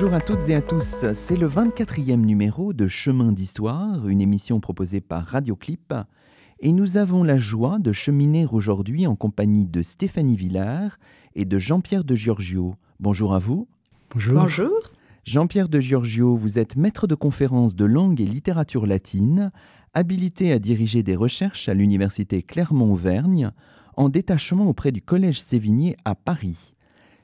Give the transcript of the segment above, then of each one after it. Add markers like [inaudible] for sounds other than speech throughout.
Bonjour à toutes et à tous, c'est le 24e numéro de Chemin d'Histoire, une émission proposée par Radioclip, et nous avons la joie de cheminer aujourd'hui en compagnie de Stéphanie Villard et de Jean-Pierre de Giorgio. Bonjour à vous. Bonjour. Bonjour. Jean-Pierre de Giorgio, vous êtes maître de conférences de langue et littérature latine, habilité à diriger des recherches à l'université Clermont-Auvergne, en détachement auprès du Collège Sévigné à Paris.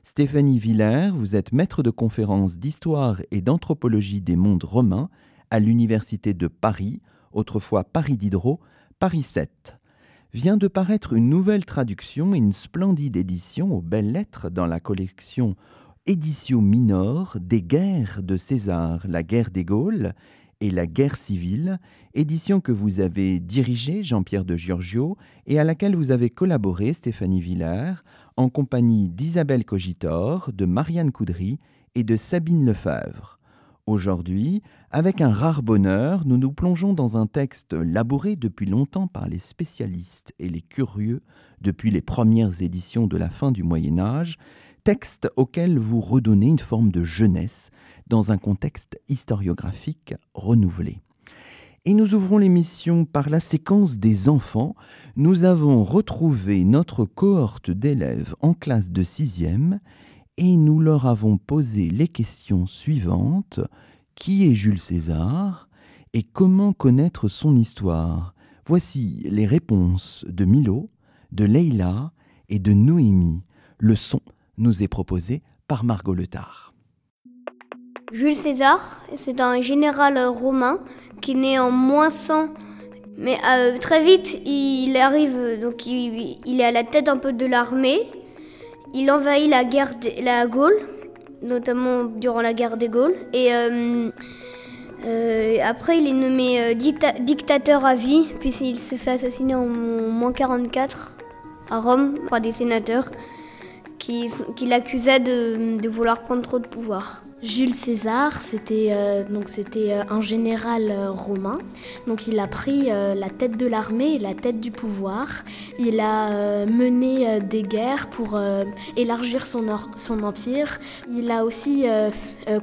Stéphanie Villers, vous êtes maître de conférences d'histoire et d'anthropologie des mondes romains à l'Université de Paris, autrefois Paris Diderot, Paris 7. Vient de paraître une nouvelle traduction une splendide édition aux belles lettres dans la collection Édition Minor des guerres de César, la guerre des Gaules et la guerre civile, édition que vous avez dirigée, Jean-Pierre de Giorgio, et à laquelle vous avez collaboré, Stéphanie Villers, en compagnie d'Isabelle Cogitor, de Marianne Coudry et de Sabine Lefebvre. Aujourd'hui, avec un rare bonheur, nous nous plongeons dans un texte labouré depuis longtemps par les spécialistes et les curieux depuis les premières éditions de la fin du Moyen Âge, texte auquel vous redonnez une forme de jeunesse dans un contexte historiographique renouvelé. Et nous ouvrons l'émission par la séquence des enfants. Nous avons retrouvé notre cohorte d'élèves en classe de sixième et nous leur avons posé les questions suivantes. Qui est Jules César et comment connaître son histoire? Voici les réponses de Milo, de Leïla et de Noémie. Le son nous est proposé par Margot Letard. Jules César, c'est un général romain qui né en moins 100. Mais euh, très vite, il arrive, donc il, il, est à la tête un peu de l'armée. Il envahit la guerre de la Gaule, notamment durant la guerre des Gaules. Et euh, euh, après, il est nommé dictateur à vie, puisqu'il se fait assassiner en moins 44 à Rome par des sénateurs qui, l'accusaient de vouloir prendre trop de pouvoir. Jules César, c'était euh, donc euh, un général euh, romain. Donc il a pris la tête de l'armée et la tête du pouvoir. Il a mené des guerres pour élargir son, empire. Il a aussi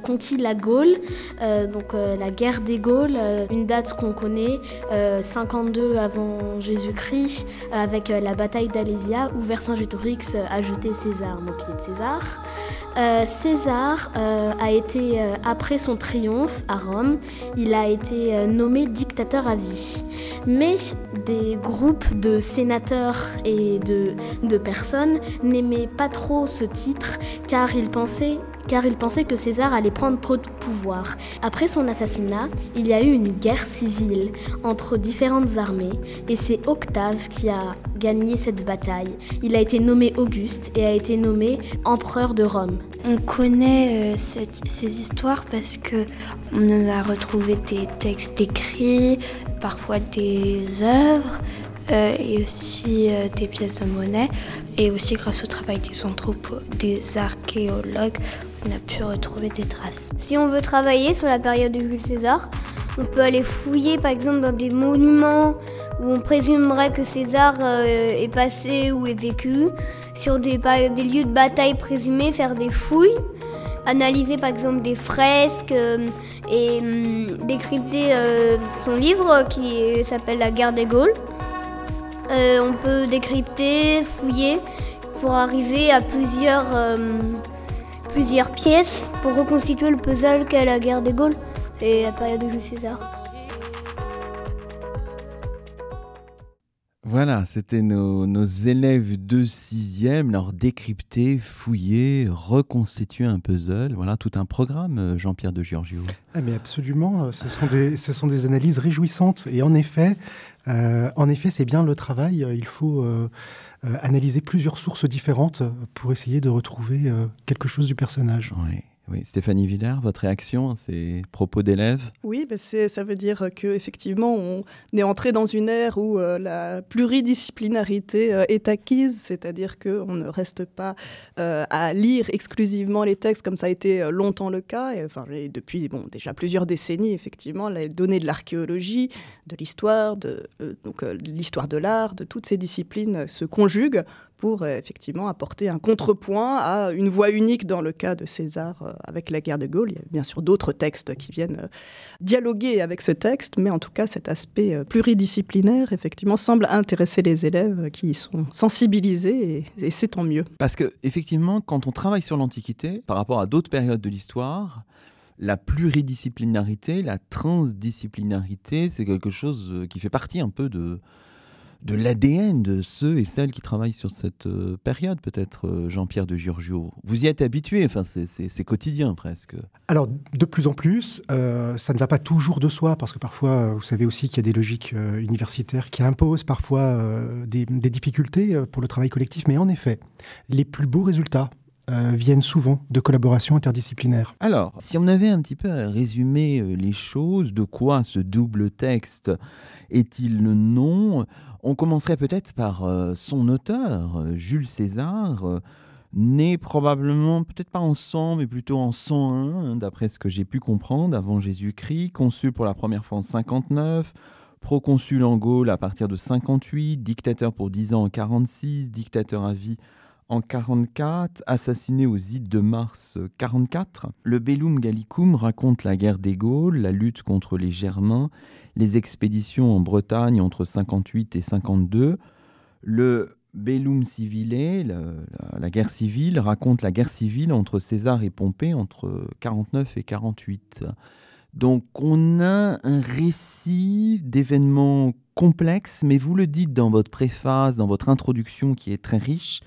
conquis la Gaule, donc la guerre des Gaules, une date qu'on connaît, 52 avant Jésus-Christ, avec la bataille d'Alésia où Vercingétorix a jeté César au pied de César. César a été, euh, après son triomphe à Rome, il a été euh, nommé dictateur à vie. Mais des groupes de sénateurs et de personnes n'aimaient pas trop ce titre car ils pensaient car il pensait que César allait prendre trop de pouvoir. Après son assassinat, il y a eu une guerre civile entre différentes armées et c'est Octave qui a gagné cette bataille. Il a été nommé Auguste et a été nommé empereur de Rome. On connaît euh, ces histoires parce que on a retrouvé des textes écrits, parfois des œuvres euh, et aussi euh, des pièces de monnaie. Et aussi grâce au travail des anthropologues, des archéologues, on a pu retrouver des traces. Si on veut travailler sur la période de Jules César, on peut aller fouiller par exemple dans des monuments où on présumerait que César euh, est passé ou est vécu, sur des, lieux de bataille présumés, faire des fouilles, analyser par exemple des fresques et euh, décrypter son livre qui s'appelle La guerre des Gaules. Euh, on peut décrypter, fouiller pour arriver à plusieurs, euh, plusieurs pièces pour reconstituer le puzzle qu'est la guerre des Gaules et la période de Jules César. Voilà, c'était nos, nos, élèves de sixième, leur décrypter, fouiller, reconstituer un puzzle. Voilà, tout un programme, euh, Jean-Pierre de Giorgio. Ah mais absolument, ce sont, des, ce sont des analyses réjouissantes. Et en effet, euh, en effet, c'est bien le travail. Il faut euh, analyser plusieurs sources différentes pour essayer de retrouver quelque chose du personnage. Oui. Oui, Stéphanie Villard, votre réaction à ces propos d'élèves? Oui, ben ça veut dire qu'effectivement, on est entré dans une ère où euh, la pluridisciplinarité euh, est acquise, c'est-à-dire qu'on ne reste pas euh, à lire exclusivement les textes comme ça a été longtemps le cas, et, enfin, depuis déjà plusieurs décennies, effectivement, les données de l'archéologie, de l'histoire, de, l'histoire de l'art, de toutes ces disciplines se conjuguent pour euh, effectivement apporter un contrepoint à une voix unique dans le cas de César euh, avec la guerre de Gaulle. Il y a bien sûr d'autres textes qui viennent euh, dialoguer avec ce texte, mais en tout cas cet aspect pluridisciplinaire effectivement semble intéresser les élèves qui y sont sensibilisés et, et c'est tant mieux. Parce que effectivement, quand on travaille sur l'Antiquité, par rapport à d'autres périodes de l'histoire, la pluridisciplinarité, la transdisciplinarité, c'est quelque chose qui fait partie un peu de, de l'ADN de ceux et celles qui travaillent sur cette euh, période, peut-être euh, Jean-Pierre de Giorgio. Vous y êtes habitué, enfin, c'est quotidien presque. Alors, de plus en plus, euh, ça ne va pas toujours de soi, parce que parfois, vous savez aussi qu'il y a des logiques universitaires qui imposent parfois des, difficultés pour le travail collectif, mais en effet, les plus beaux résultats viennent souvent de collaborations interdisciplinaires. Alors, si on avait un petit peu à résumer les choses, de quoi ce double texte est-il le nom? On commencerait peut-être par euh, son auteur, euh, Jules César, euh, né probablement, peut-être pas en 100, mais plutôt en 101, hein, d'après ce que j'ai pu comprendre, avant Jésus-Christ, consul pour la première fois en 59, proconsul en Gaule à partir de 58, dictateur pour 10 ans en 46, dictateur à vie en 44, assassiné aux ides de mars 44. Le Bellum Gallicum raconte la guerre des Gaules, la lutte contre les Germains les expéditions en Bretagne entre 58 et 52. Le Bellum Civile, la, guerre civile, raconte la guerre civile entre César et Pompée entre 49 et 48. Donc on a un récit d'événements complexes, mais vous le dites dans votre préface, dans votre introduction qui est très riche,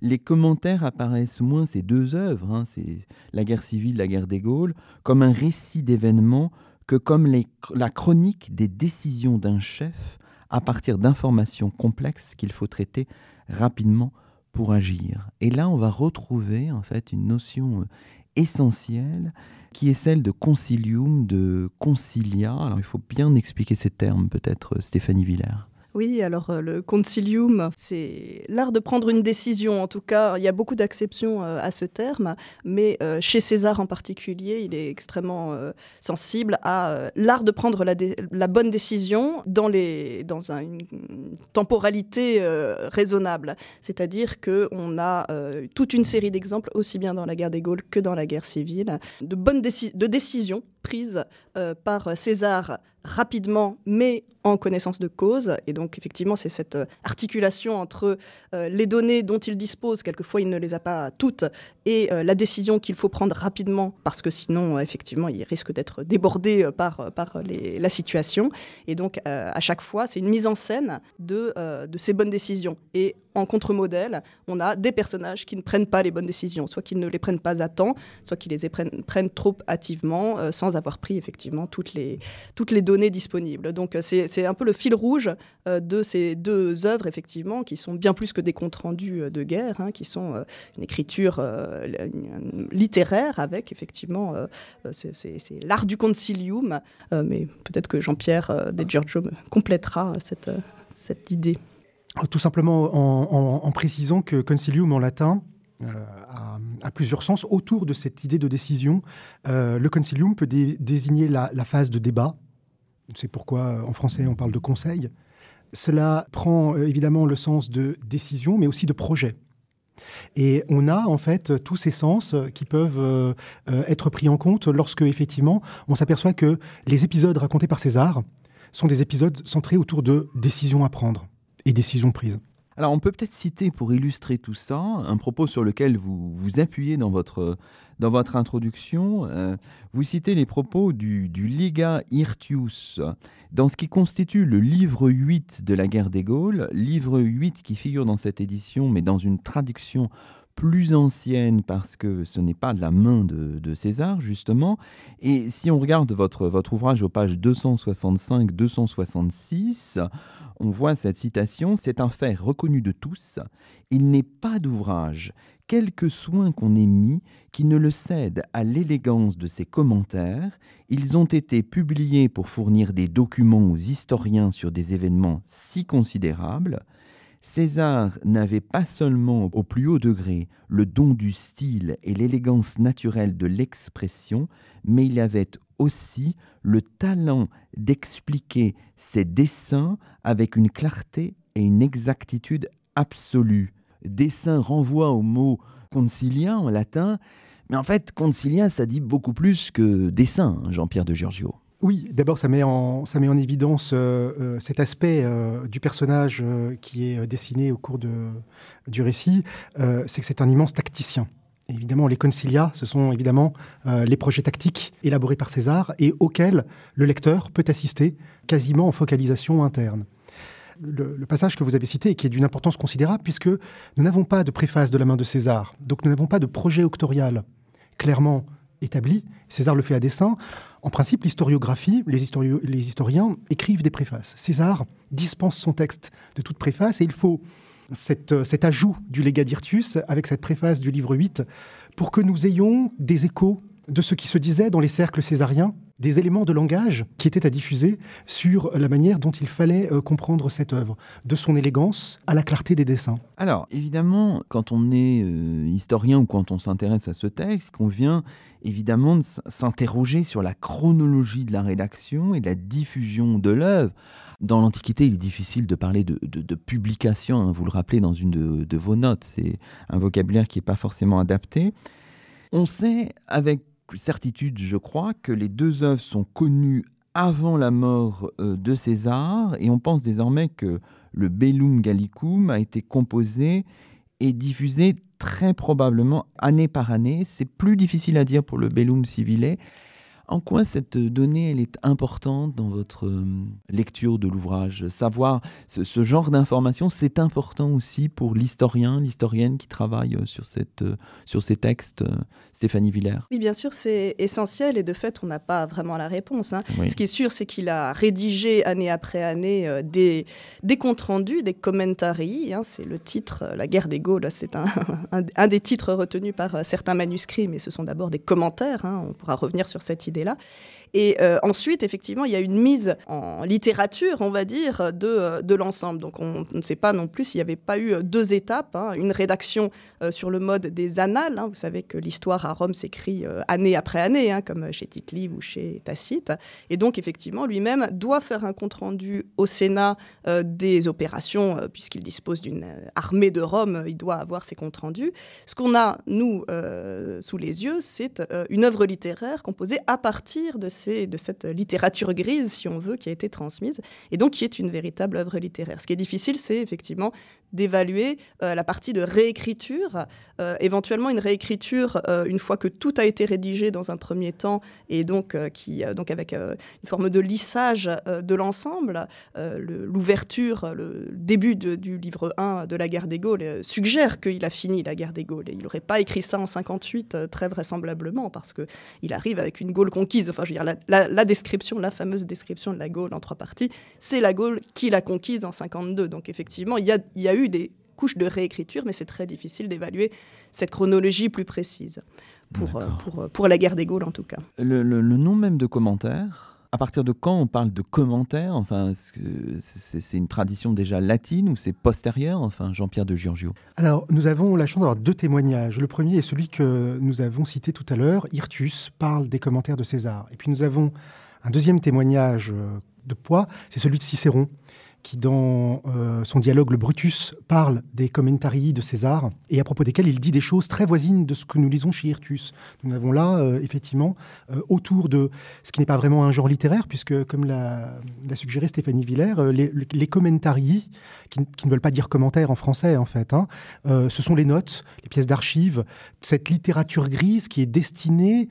les commentaires apparaissent moins ces deux œuvres, hein, c'est la guerre civile, la guerre des Gaules, comme un récit d'événements que comme la chronique des décisions d'un chef à partir d'informations complexes qu'il faut traiter rapidement pour agir. Et là, on va retrouver en fait une notion euh, essentielle qui est celle de concilium, de concilia. Alors il faut bien expliquer ces termes peut-être Stéphanie Villers. Oui, alors euh, le concilium, c'est l'art de prendre une décision. En tout cas, il y a beaucoup d'acceptions euh, à ce terme, mais euh, chez César en particulier, il est extrêmement sensible à l'art de prendre la, bonne décision dans, une temporalité raisonnable. C'est-à-dire qu'on a toute une série d'exemples, aussi bien dans la guerre des Gaules que dans la guerre civile, de, bonnes de décisions prises par César rapidement, mais en connaissance de cause. Et donc, effectivement, c'est cette euh, articulation entre euh, les données dont il dispose, quelquefois il ne les a pas toutes, et euh, la décision qu'il faut prendre rapidement, parce que sinon, effectivement, il risque d'être débordé par, par la situation. Et donc, à chaque fois, c'est une mise en scène de, de ces bonnes décisions. Et en contre-modèle, on a des personnages qui ne prennent pas les bonnes décisions, soit qu'ils ne les prennent pas à temps, soit qu'ils les prennent, trop hâtivement, sans avoir pris effectivement toutes les, données disponibles. Donc c'est un peu le fil rouge euh, de ces deux œuvres, effectivement, qui sont bien plus que des comptes rendus euh, de guerre, hein, qui sont euh, une écriture littéraire avec, effectivement, c'est l'art du concilium. mais peut-être que Jean-Pierre De Giorgio complétera cette idée. Tout simplement en, précisant que concilium en latin, a, plusieurs sens. Autour de cette idée de décision, le concilium peut désigner la, phase de débat, c'est pourquoi euh, en français on parle de conseil. Cela prend euh, évidemment le sens de décision, mais aussi de projet. Et on a en fait tous ces sens euh, qui peuvent être pris en compte lorsque effectivement on s'aperçoit que les épisodes racontés par César sont des épisodes centrés autour de décisions à prendre et décisions prises. Alors on peut peut-être citer pour illustrer tout ça un propos sur lequel vous vous appuyez dans votre, dans votre introduction. Euh, vous citez les propos du, du Liga Hirtius dans ce qui constitue le livre 8 de la guerre des Gaules, livre 8 qui figure dans cette édition mais dans une traduction plus ancienne parce que ce n'est pas de la main de, César, justement. Et si on regarde votre, votre ouvrage aux pages 265-266, on voit cette citation, c'est un fait reconnu de tous, il n'est pas d'ouvrage, quelque soin qu'on ait mis, qui ne le cède à l'élégance de ses commentaires, ils ont été publiés pour fournir des documents aux historiens sur des événements si considérables, César n'avait pas seulement au plus haut degré le don du style et l'élégance naturelle de l'expression, mais il avait aussi le talent d'expliquer ses dessins avec une clarté et une exactitude absolue. Dessin renvoie au mot concilia en latin, mais en fait, concilia, ça dit beaucoup plus que dessin, hein, Jean-Pierre de Giorgio. Oui, d'abord, ça, met en, ça met en évidence euh, euh, cet aspect euh, du personnage qui est dessiné au cours de, du récit, c'est que c'est un immense tacticien. évidemment, les concilia, ce sont évidemment les projets tactiques élaborés par César et auxquels le lecteur peut assister quasiment en focalisation interne. Le, passage que vous avez cité, qui est d'une importance considérable, puisque nous n'avons pas de préface de la main de César, donc nous n'avons pas de projet octorial clairement établi. César le fait à dessein. En principe, l'historiographie, les, historiens écrivent des préfaces. César dispense son texte de toute préface et il faut euh, cet ajout du Lega d'Irtus avec cette préface du livre 8 pour que nous ayons des échos de ce qui se disait dans les cercles césariens, des éléments de langage qui étaient à diffuser sur la manière dont il fallait euh, comprendre cette œuvre, de son élégance à la clarté des dessins. Alors, évidemment, quand on est euh, historien ou quand on s'intéresse à ce texte, qu'on vient évidemment de s'interroger sur la chronologie de la rédaction et de la diffusion de l'œuvre. Dans l'Antiquité, il est difficile de parler de, publication, hein, vous le rappelez dans une de, de vos notes, c'est un vocabulaire qui n'est pas forcément adapté. On sait avec certitude, je crois, que les deux œuvres sont connues avant la mort euh, de César, et on pense désormais que le Bellum Gallicum a été composé et diffusé très probablement année par année. C'est plus difficile à dire pour le Bellum Civile, en quoi cette donnée elle est importante dans votre euh, lecture de l'ouvrage? Savoir ce, genre d'information, c'est important aussi pour l'historien, l'historienne qui travaille euh, sur, cette, sur ces textes, Stéphanie Villers Oui, bien sûr, c'est essentiel et de fait, on n'a pas vraiment la réponse. Hein. Ce qui est sûr, c'est qu'il a rédigé année après année des, des comptes rendus, des commentaries. Hein. c'est le titre, La guerre des Gaules, c'est [laughs] un, un, des titres retenus par certains manuscrits, mais ce sont d'abord des commentaires. Hein. on pourra revenir sur cette idée là Et euh, ensuite, effectivement, il y a une mise en littérature, on va dire, de, euh, de l'ensemble. Donc on, ne sait pas non plus s'il n'y avait pas eu deux étapes, une rédaction euh, sur le mode des annales. Vous savez que l'histoire à Rome s'écrit année après année, hein, comme chez tite ou chez Tacite. Et donc, effectivement, lui-même doit faire un compte-rendu au Sénat des opérations, puisqu'il dispose d'une armée de Rome, il doit avoir ses comptes rendus. Ce qu'on a, nous, sous les yeux, c'est une œuvre littéraire composée à partir de de cette littérature grise, si on veut, qui a été transmise, et donc qui est une véritable œuvre littéraire. Ce qui est difficile, c'est effectivement d'évaluer euh, la partie de réécriture, euh, éventuellement une réécriture euh, une fois que tout a été rédigé dans un premier temps, et donc, qui, donc avec une forme de lissage de l'ensemble. L'ouverture, le, début du livre 1 de la guerre des Gaules suggère qu'il a fini la guerre des Gaules. Et il n'aurait pas écrit ça en 58, très vraisemblablement, parce qu'il arrive avec une Gaule conquise. Enfin, je veux dire, la, description, la fameuse description de la Gaule en trois parties, c'est la Gaule qu'il a conquise en 52. Donc effectivement, il y a, y a des couches de réécriture, mais c'est très difficile d'évaluer cette chronologie plus précise, pour, euh, pour, euh, pour, la guerre des Gaules en tout cas. Le, nom même de commentaire, à partir de quand on parle de commentaire? Enfin, c'est une tradition déjà latine ou c'est postérieur Enfin, Jean-Pierre de Giorgio? Alors, nous avons la chance d'avoir deux témoignages. Le premier est celui que nous avons cité tout à l'heure. Hirtus parle des commentaires de César. Et puis nous avons un deuxième témoignage euh, de poids, c'est celui de Cicéron qui, dans euh, son dialogue Le Brutus, parle des commentarii de César, et à propos desquels il dit des choses très voisines de ce que nous lisons chez Hirtus. Nous avons là, euh, effectivement, euh, autour de ce qui n'est pas vraiment un genre littéraire, puisque, comme l'a suggéré Stéphanie Villers, les, les commentarii, qui, ne veulent pas dire commentaires en français, en fait, hein, ce sont les notes, les pièces d'archives, cette littérature grise qui est destinée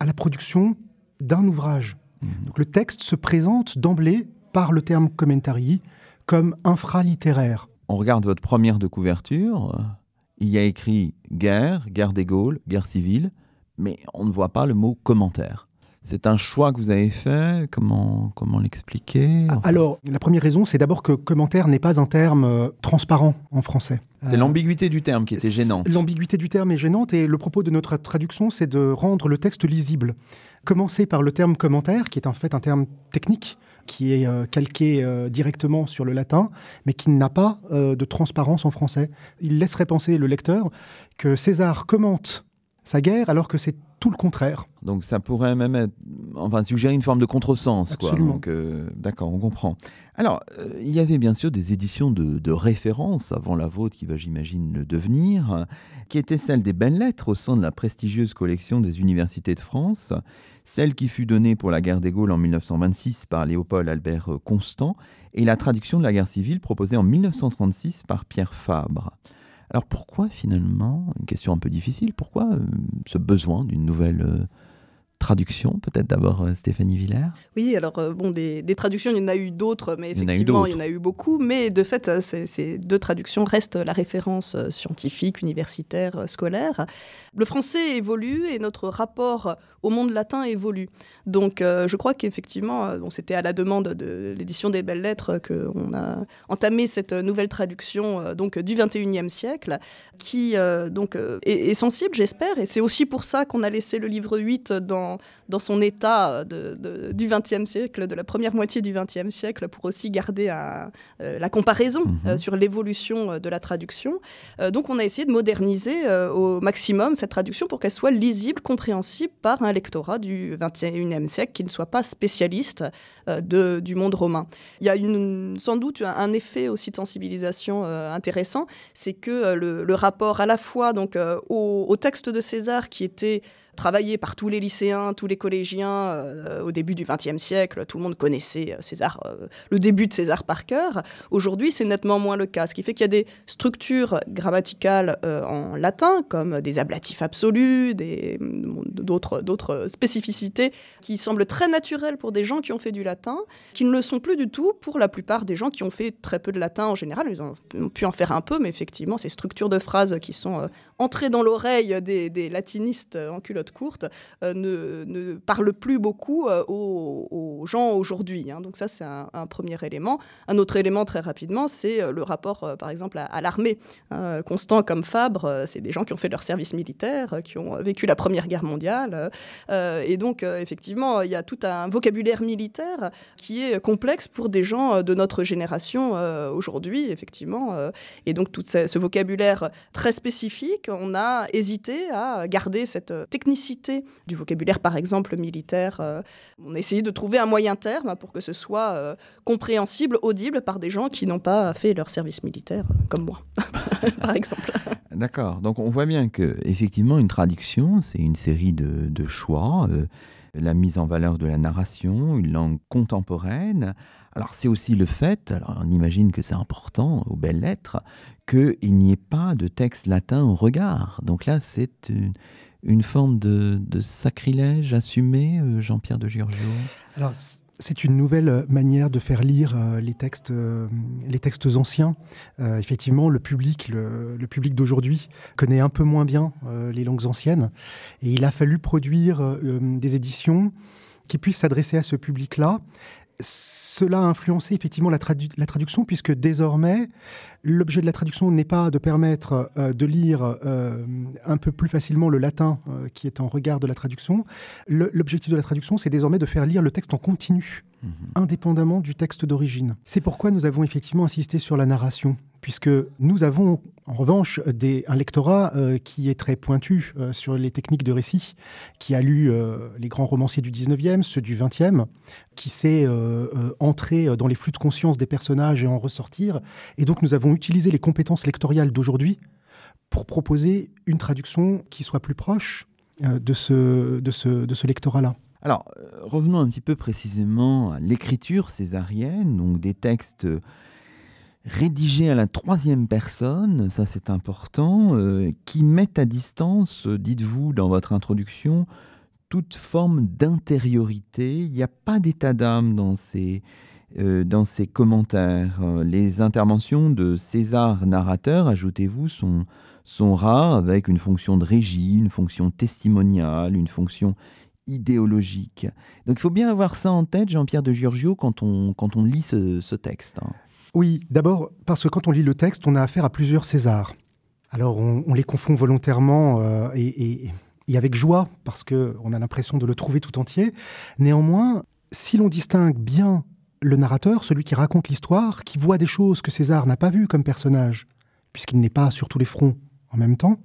à la production d'un ouvrage. Mmh. Donc, le texte se présente d'emblée par le terme commentary comme infralittéraire. On regarde votre première de couverture. Il y a écrit guerre, guerre des Gaules, guerre civile, mais on ne voit pas le mot commentaire. C'est un choix que vous avez fait Comment, comment l'expliquer? Alors, la première raison, c'est d'abord que commentaire n'est pas un terme euh, transparent en français. C'est l'ambiguïté du terme qui était gênante. L'ambiguïté du terme est gênante et le propos de notre traduction, c'est de rendre le texte lisible. Commencer par le terme commentaire, qui est en fait un terme technique, qui est euh, calqué euh, directement sur le latin, mais qui n'a pas de transparence en français. Il laisserait penser le lecteur que César commente sa guerre alors que c'est tout le contraire. Donc ça pourrait même être, enfin, suggérer une forme de contresens. Absolument. Euh, d'accord, on comprend. Alors, euh, il y avait bien sûr des éditions de, référence avant la vôtre qui va, j'imagine, le devenir, qui étaient celles des belles lettres au sein de la prestigieuse collection des universités de France, celle qui fut donnée pour la guerre des Gaules en 1926 par Léopold Albert Constant, et la traduction de la guerre civile proposée en 1936 par Pierre Fabre. Alors pourquoi finalement, une question un peu difficile, pourquoi euh, ce besoin d'une nouvelle euh, traduction, peut-être d'abord euh, Stéphanie Villers? Oui, alors bon, des, traductions, il y en a eu d'autres, mais effectivement, il y en a eu, beaucoup. Mais de fait, ces, deux traductions restent la référence scientifique, universitaire, scolaire. Le français évolue et notre rapport au monde latin évolue. Donc euh, je crois qu'effectivement, euh, c'était à la demande de l'édition des Belles Lettres qu'on a entamé cette nouvelle traduction euh, donc, du 21e siècle, qui donc, est, sensible, j'espère, et c'est aussi pour ça qu'on a laissé le livre 8 dans, dans son état de, du 20e siècle, de la première moitié du 20e siècle, pour aussi garder la comparaison mhm. sur l'évolution de la traduction. donc on a essayé de moderniser au maximum cette traduction pour qu'elle soit lisible, compréhensible par un lectorat du XXIe siècle qui ne soit pas spécialiste euh, de, du monde romain. Il y a une, sans doute un, effet aussi de sensibilisation euh, intéressant, c'est que euh, le, rapport à la fois donc, au, au texte de César qui était travaillé par tous les lycéens, tous les collégiens euh, au début du XXe siècle. Tout le monde connaissait euh, César, euh, le début de César par cœur. Aujourd'hui, c'est nettement moins le cas, ce qui fait qu'il y a des structures grammaticales en latin, comme des ablatifs absolus, d'autres, spécificités qui semblent très naturelles pour des gens qui ont fait du latin, qui ne le sont plus du tout pour la plupart des gens qui ont fait très peu de latin en général. Ils ont, pu en faire un peu, mais effectivement, ces structures de phrases qui sont entrées dans l'oreille des, des latinistes en culotte courte euh, ne, parle plus beaucoup euh, aux, gens aujourd'hui. Hein. Donc ça, c'est un, premier élément. Un autre élément, très rapidement, c'est euh, le rapport, par exemple, à, l'armée. Hein. Constant comme Fabre, c'est des gens qui ont fait leur service militaire, qui ont vécu la Première Guerre mondiale. et donc, effectivement, il y a tout un vocabulaire militaire qui est complexe pour des gens de notre génération aujourd'hui, effectivement. et donc, tout ce, vocabulaire très spécifique, on a hésité à garder cette du vocabulaire, par exemple, militaire. Euh, on a de trouver un moyen terme pour que ce soit euh, compréhensible, audible par des gens qui n'ont pas fait leur service militaire, comme moi, [laughs] par exemple. D'accord. Donc on voit bien que effectivement une traduction, c'est une série de, choix. Euh, la mise en valeur de la narration, une langue contemporaine. Alors c'est aussi le fait, alors on imagine que c'est important aux belles lettres, qu'il n'y ait pas de texte latin au regard. Donc là, c'est une, une forme de, sacrilège assumé, euh, Jean-Pierre de Giorgio? Alors, c'est une nouvelle manière de faire lire euh, les, textes, euh, les textes anciens. effectivement, le public, le, public d'aujourd'hui connaît un peu moins bien les langues anciennes. Et il a fallu produire des éditions qui puissent s'adresser à ce public-là cela a influencé effectivement la, traduction, puisque désormais, l'objet de la traduction n'est pas de permettre euh, de lire euh, un peu plus facilement le latin euh, qui est en regard de la traduction. L'objectif de la traduction, c'est désormais de faire lire le texte en continu, mhm. indépendamment du texte d'origine. C'est pourquoi nous avons effectivement insisté sur la narration, puisque nous avons en revanche un lectorat euh, qui est très pointu euh, sur les techniques de récit, qui a lu euh, les grands romanciers du 19e, ceux du 20e, qui sait entrer dans les flux de conscience des personnages et en ressortir. Et donc nous avons utilisé les compétences lectoriales d'aujourd'hui pour proposer une traduction qui soit plus proche de ce, lectorat-là. Alors, revenons un petit peu précisément à l'écriture césarienne, donc des textes rédigé à la troisième personne, ça c'est important, euh, qui met à distance, euh, dites-vous dans votre introduction, toute forme d'intériorité. Il n'y a pas d'état d'âme dans ces, euh, dans ces commentaires. Les interventions de César narrateur, ajoutez-vous, sont, sont rares avec une fonction de régie, une fonction testimoniale, une fonction idéologique. Donc il faut bien avoir ça en tête, Jean-Pierre de Giorgio, quand on, quand on lit ce, texte. Hein. Oui, d'abord parce que quand on lit le texte, on a affaire à plusieurs Césars. Alors on, les confond volontairement euh, et, avec joie, parce qu'on a l'impression de le trouver tout entier. Néanmoins, si l'on distingue bien le narrateur, celui qui raconte l'histoire, qui voit des choses que César n'a pas vues comme personnage, puisqu'il n'est pas sur tous les fronts en même temps,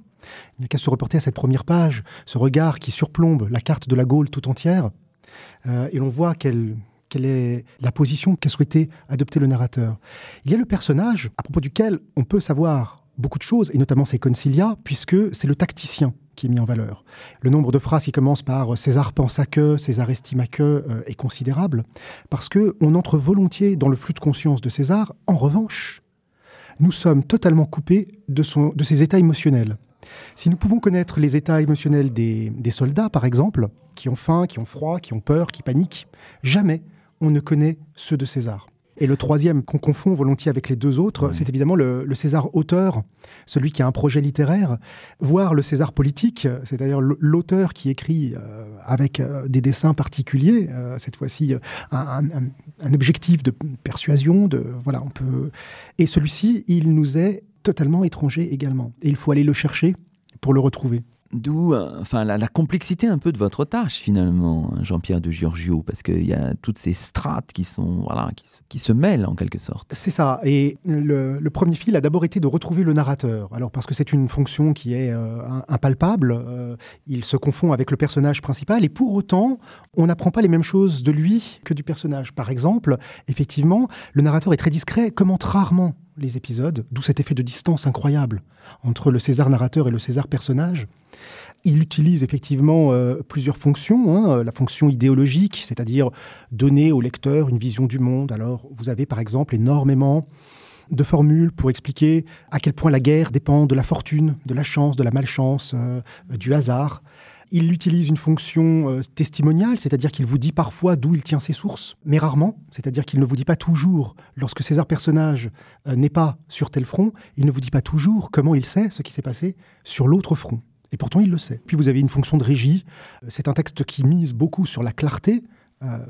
il n'y a qu'à se reporter à cette première page, ce regard qui surplombe la carte de la Gaule tout entière, euh, et l'on voit quelle, quelle est la position qu'a souhaité adopter le narrateur. Il y a le personnage à propos duquel on peut savoir beaucoup de choses, et notamment ses concilia, puisque c'est le tacticien qui est mis en valeur. Le nombre de phrases qui commencent par César pense à que, César estime à que euh, est considérable, parce que on entre volontiers dans le flux de conscience de César. En revanche, nous sommes totalement coupés de, son, de ses états émotionnels. Si nous pouvons connaître les états émotionnels des, soldats, par exemple, qui ont faim, qui ont froid, qui ont peur, qui paniquent, jamais on ne connaît ceux de César. Et le troisième qu'on confond volontiers avec les deux autres, c'est évidemment le, César auteur, celui qui a un projet littéraire, voire le César politique, c'est-à-dire l'auteur qui écrit euh, avec euh, des dessins particuliers, euh, cette fois-ci un, un, objectif de persuasion, de voilà, on peut. Et celui-ci, il nous est totalement étranger également. Et il faut aller le chercher pour le retrouver. D'où euh, enfin, la, complexité un peu de votre tâche finalement, hein, Jean-Pierre de Giorgio, parce qu'il y a toutes ces strates qui, sont, voilà, qui, se, mêlent en quelque sorte. C'est ça. Et le, premier fil a d'abord été de retrouver le narrateur. Alors parce que c'est une fonction qui est euh, impalpable, euh, il se confond avec le personnage principal, et pour autant, on n'apprend pas les mêmes choses de lui que du personnage. Par exemple, effectivement, le narrateur est très discret, commente rarement les épisodes, d'où cet effet de distance incroyable entre le César narrateur et le César personnage. Il utilise effectivement euh, plusieurs fonctions. Hein, euh, la fonction idéologique, c'est-à-dire donner au lecteur une vision du monde. Alors, vous avez par exemple énormément de formules pour expliquer à quel point la guerre dépend de la fortune, de la chance, de la malchance, euh, du hasard. Il utilise une fonction euh, testimoniale, c'est-à-dire qu'il vous dit parfois d'où il tient ses sources, mais rarement, c'est-à-dire qu'il ne vous dit pas toujours, lorsque César personnage euh, n'est pas sur tel front, il ne vous dit pas toujours comment il sait ce qui s'est passé sur l'autre front. Et pourtant, il le sait. Puis vous avez une fonction de régie. Euh, c'est un texte qui mise beaucoup sur la clarté.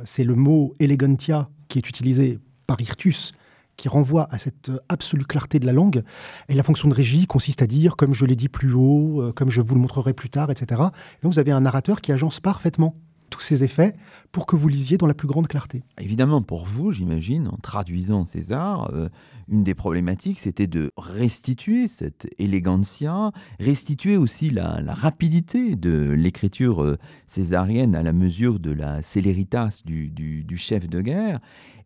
c'est le mot elegantia qui est utilisé par Hirtus qui renvoie à cette absolue clarté de la langue. Et la fonction de régie consiste à dire, comme je l'ai dit plus haut, euh, comme je vous le montrerai plus tard, etc. donc vous avez un narrateur qui agence parfaitement tous ces effets pour que vous lisiez dans la plus grande clarté. Évidemment, pour vous, j'imagine, en traduisant César, euh, une des problématiques, c'était de restituer cette élégancia, restituer aussi la, rapidité de l'écriture euh, césarienne à la mesure de la céléritas du, du chef de guerre,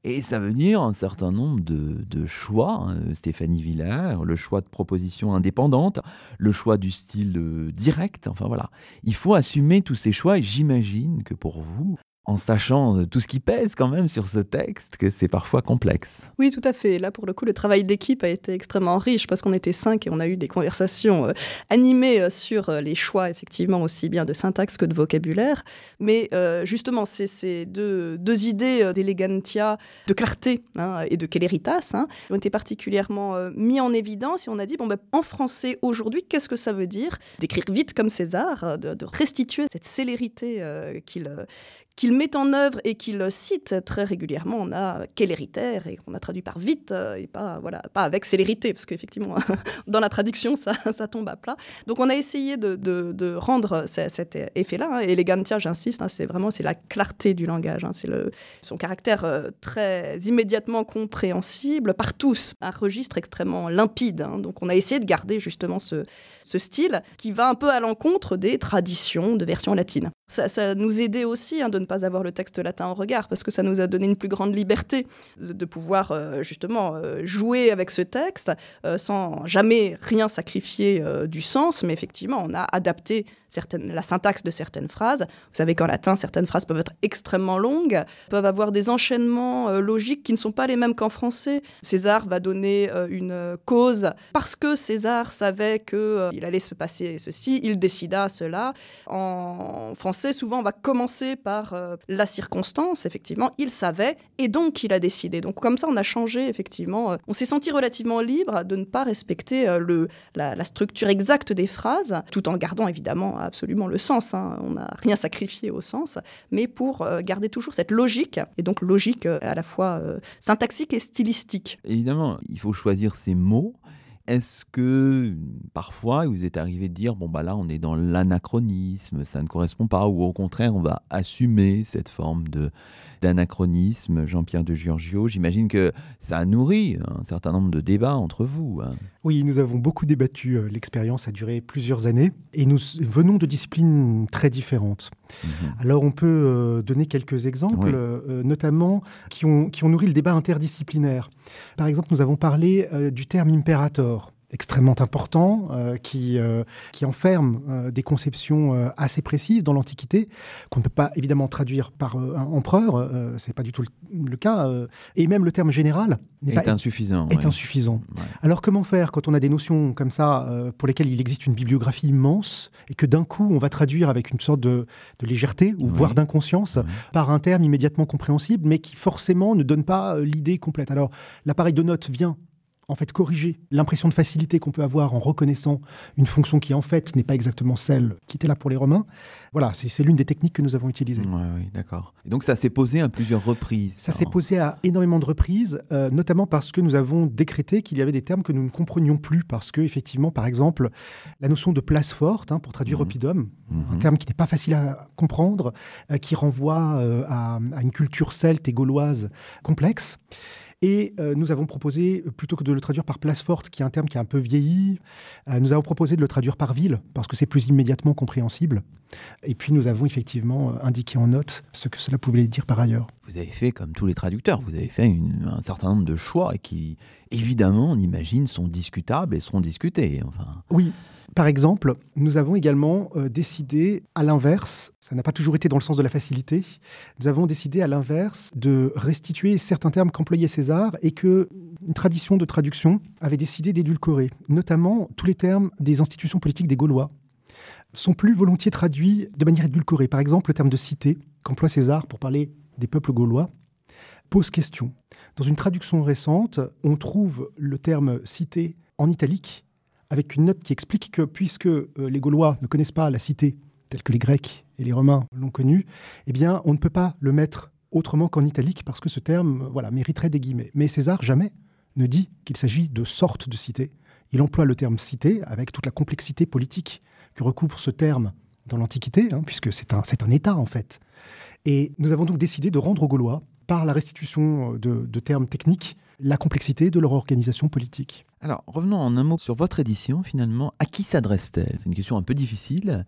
et ça veut dire un certain nombre de, choix. Hein, Stéphanie Villers, le choix de propositions indépendantes, le choix du style euh, direct. Enfin voilà. Il faut assumer tous ces choix et j'imagine que pour vous, en sachant euh, tout ce qui pèse quand même sur ce texte, que c'est parfois complexe. Oui, tout à fait. Là, pour le coup, le travail d'équipe a été extrêmement riche parce qu'on était cinq et on a eu des conversations euh, animées euh, sur les choix, effectivement, aussi bien de syntaxe que de vocabulaire. Mais justement, c'est ces deux, idées d'elegantia, de clarté hein, et de quelleritas hein, ont été particulièrement mis en évidence et on a dit, bon, ben, en français, aujourd'hui, qu'est-ce que ça veut dire? D'écrire vite comme César, de, de restituer cette célérité qu'il qu'il met en œuvre et qu'il cite très régulièrement. On a céléritaire et qu'on a traduit par vite euh, et pas voilà pas avec célérité parce qu'effectivement [laughs] dans la traduction ça, [laughs] ça, tombe à plat. Donc on a essayé de, de, rendre cet effet-là. Hein. Elegantia, j'insiste, hein, c'est vraiment c'est la clarté du langage. Hein. c'est le son caractère euh, très immédiatement compréhensible par tous, un registre extrêmement limpide. Hein. Donc on a essayé de garder justement ce, ce style qui va un peu à l'encontre des traditions de version latine. Ça, ça nous aidait aussi de ne pas avoir le texte latin en regard, parce que ça nous a donné une plus grande liberté de, pouvoir euh, justement euh, jouer avec ce texte euh, sans jamais rien sacrifier du sens, mais effectivement, on a adapté la syntaxe de certaines phrases. Vous savez qu'en latin, certaines phrases peuvent être extrêmement longues, peuvent avoir des enchaînements logiques qui ne sont pas les mêmes qu'en français. César va donner une cause parce que César savait qu'il allait se passer ceci, il décida cela. En français, souvent, on va commencer par la circonstance, effectivement, il savait et donc il a décidé. Donc comme ça, on a changé, effectivement. on s'est senti relativement libre de ne pas respecter la, structure exacte des phrases, tout en gardant évidemment absolument le sens. Hein. On n'a rien sacrifié au sens, mais pour garder toujours cette logique, et donc logique à la fois syntaxique et stylistique. Évidemment, il faut choisir ses mots. Est-ce que parfois vous êtes arrivé de dire bon bah là on est dans l'anachronisme, ça ne correspond pas, ou au contraire on va assumer cette forme de d'anachronisme, Jean-Pierre de Giorgio. J'imagine que ça a nourri un certain nombre de débats entre vous. Hein. Oui, nous avons beaucoup débattu. Euh, l'expérience a duré plusieurs années et nous venons de disciplines très différentes. Mhm. Alors on peut euh, donner quelques exemples, euh, notamment qui ont, qui ont nourri le débat interdisciplinaire. Par exemple, nous avons parlé du terme imperator extrêmement important, euh, qui, euh, qui enferme euh, des conceptions assez précises dans l'Antiquité, qu'on ne peut pas évidemment traduire par un empereur, c'est pas du tout le, cas, et même le terme général est insuffisant. Est insuffisant. Alors comment faire quand on a des notions comme ça, pour lesquelles il existe une bibliographie immense, et que d'un coup on va traduire avec une sorte de, de légèreté, ou voire d'inconscience, par un terme immédiatement compréhensible, mais qui forcément ne donne pas l'idée complète. Alors l'appareil de notes vient en fait corriger l'impression de facilité qu'on peut avoir en reconnaissant une fonction qui en fait n'est pas exactement celle qui était là pour les Romains. Voilà, c'est l'une des techniques que nous avons utilisées. oui, d'accord. Et donc ça s'est posé à plusieurs reprises. Ça s'est posé à énormément de reprises, euh, notamment parce que nous avons décrété qu'il y avait des termes que nous ne comprenions plus, parce que effectivement, par exemple, la notion de place forte, hein, pour traduire mmh. oppidum, un mhm. terme qui n'est pas facile à comprendre, euh, qui renvoie euh, à, à, une culture celte et gauloise complexe. Et euh, nous avons proposé, plutôt que de le traduire par place forte, qui est un terme qui est un peu vieilli, euh, nous avons proposé de le traduire par ville, parce que c'est plus immédiatement compréhensible. Et puis nous avons effectivement euh, indiqué en note ce que cela pouvait dire par ailleurs. Vous avez fait comme tous les traducteurs, vous avez fait un certain nombre de choix qui, évidemment, on imagine, sont discutables et seront discutés. Enfin. Oui, par exemple, nous avons également euh, décidé, à l'inverse, ça n'a pas toujours été dans le sens de la facilité, nous avons décidé à l'inverse de restituer certains termes qu'employait César et que une tradition de traduction avait décidé d'édulcorer, notamment tous les termes des institutions politiques des Gaulois sont plus volontiers traduits de manière édulcorée. Par exemple, le terme de cité qu'emploie César pour parler des peuples gaulois pose question. Dans une traduction récente, on trouve le terme cité en italique avec une note qui explique que puisque euh, les Gaulois ne connaissent pas la cité telle que les Grecs et les Romains l'ont connue, eh bien, on ne peut pas le mettre autrement qu'en italique parce que ce terme voilà, mériterait des guillemets. Mais César jamais ne dit qu'il s'agit de sorte de cité. Il emploie le terme cité avec toute la complexité politique que recouvre ce terme dans l'Antiquité, hein, puisque c'est un, un État en fait. Et nous avons donc décidé de rendre aux Gaulois, par la restitution de, de termes techniques, la complexité de leur organisation politique. Alors, revenons en un mot sur votre édition, finalement. À qui s'adresse-t-elle? C'est une question un peu difficile.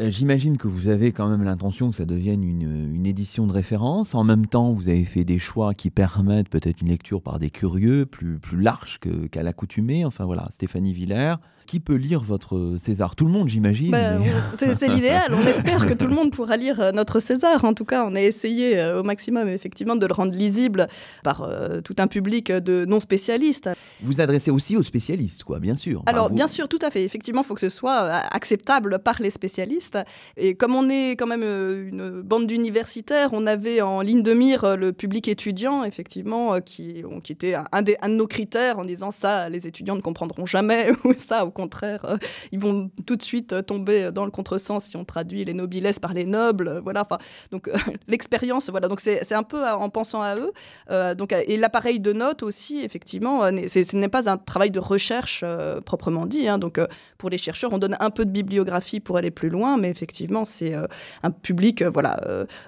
Euh, j'imagine que vous avez quand même l'intention que ça devienne une, édition de référence. En même temps, vous avez fait des choix qui permettent peut-être une lecture par des curieux plus, plus large qu'à l'accoutumée. Enfin voilà, Stéphanie Villers, qui peut lire votre César? Tout le monde, j'imagine. Bah, c'est l'idéal. On espère que tout le monde pourra lire euh, notre César. En tout cas, on a essayé euh, au maximum, effectivement, de le rendre lisible par euh, tout un public de non spécialistes. Vous adressez aussi aux spécialistes, quoi, bien sûr. Alors, bien sûr, tout à fait. Effectivement, il faut que ce soit acceptable par les spécialistes. Et comme on est quand même une bande d'universitaires, on avait en ligne de mire le public étudiant, effectivement, qui, qui était un, des, un de nos critères en disant ça, les étudiants ne comprendront jamais, [laughs] ou ça, contraire, euh, ils vont tout de suite euh, tomber dans le contresens si on traduit les noblesses par les nobles. Euh, voilà, enfin, donc [laughs] l'expérience, voilà, donc c'est un peu en pensant à eux. donc, et l'appareil de notes aussi, effectivement, ce n'est pas un travail de recherche proprement dit. Hein. donc, pour les chercheurs, on donne un peu de bibliographie pour aller plus loin, mais effectivement, c'est un public, voilà,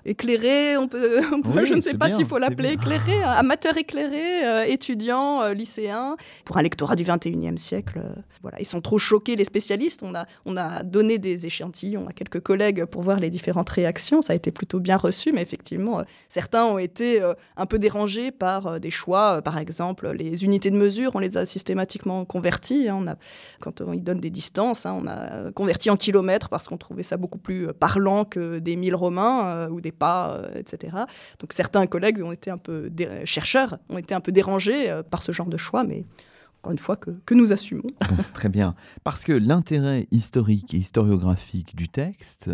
éclairé. On peut, [laughs] je ne sais pas s'il faut l'appeler éclairé, amateur éclairé, étudiant, lycéen, pour un lectorat du 21e siècle. voilà, ils sont trop choqués, les spécialistes. On a, on a donné des échantillons à quelques collègues pour voir les différentes réactions. Ça a été plutôt bien reçu, mais effectivement, euh, certains ont été euh, un peu dérangés par euh, des choix. par exemple, les unités de mesure, on les a systématiquement converties. Hein. On a, quand on y donne des distances, hein, on a converti en kilomètres parce qu'on trouvait ça beaucoup plus parlant que des milles romains ou des pas, etc. Donc certains collègues ont été un peu chercheurs ont été un peu dérangés par ce genre de choix, mais encore une fois, que, nous assumons. très bien. Parce que l'intérêt historique et historiographique du texte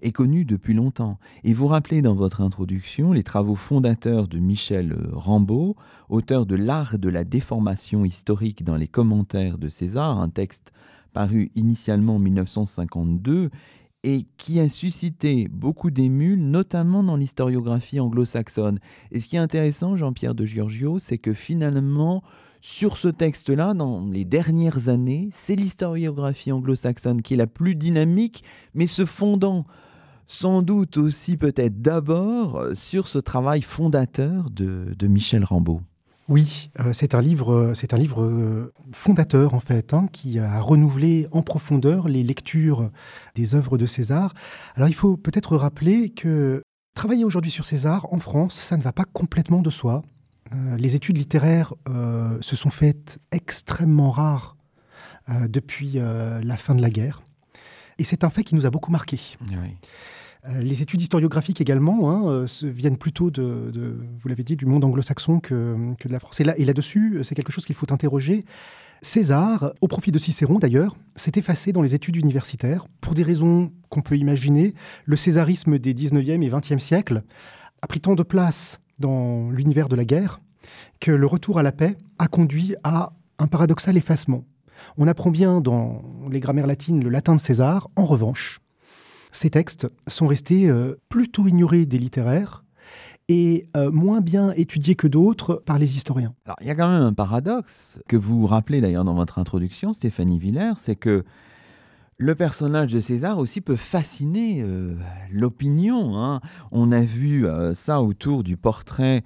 est connu depuis longtemps. Et vous rappelez dans votre introduction les travaux fondateurs de Michel Rambaud, auteur de L'art de la déformation historique dans les commentaires de César, un texte paru initialement en 1952 et qui a suscité beaucoup d'émules, notamment dans l'historiographie anglo-saxonne. Et ce qui est intéressant, Jean-Pierre de Giorgio, c'est que finalement, sur ce texte-là, dans les dernières années, c'est l'historiographie anglo-saxonne qui est la plus dynamique, mais se fondant sans doute aussi peut-être d'abord sur ce travail fondateur de, Michel Rambaud. Oui, euh, c'est un livre, c'est un livre euh, fondateur en fait, hein, qui a renouvelé en profondeur les lectures des œuvres de César. Alors il faut peut-être rappeler que travailler aujourd'hui sur César en France, ça ne va pas complètement de soi. Euh, les études littéraires se sont faites extrêmement rares depuis la fin de la guerre, et c'est un fait qui nous a beaucoup marqué. Oui. Euh, les études historiographiques également hein, euh, viennent plutôt de, vous l'avez dit, du monde anglo-saxon que, de la France. Et là, et là-dessus, c'est quelque chose qu'il faut interroger. César, au profit de Cicéron d'ailleurs, s'est effacé dans les études universitaires pour des raisons qu'on peut imaginer. Le césarisme des 19e et 20e siècles a pris tant de place dans l'univers de la guerre que le retour à la paix a conduit à un paradoxal effacement. On apprend bien dans les grammaires latines le latin de César. En revanche, ces textes sont restés euh, plutôt ignorés des littéraires et euh, moins bien étudiés que d'autres par les historiens. Alors, il y a quand même un paradoxe que vous rappelez d'ailleurs dans votre introduction, Stéphanie Villers, c'est que le personnage de César aussi peut fasciner euh, l'opinion. Hein. On a vu ça autour du portrait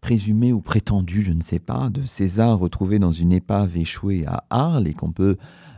présumé ou prétendu, je ne sais pas, de César retrouvé dans une épave échouée à Arles et qu'on peut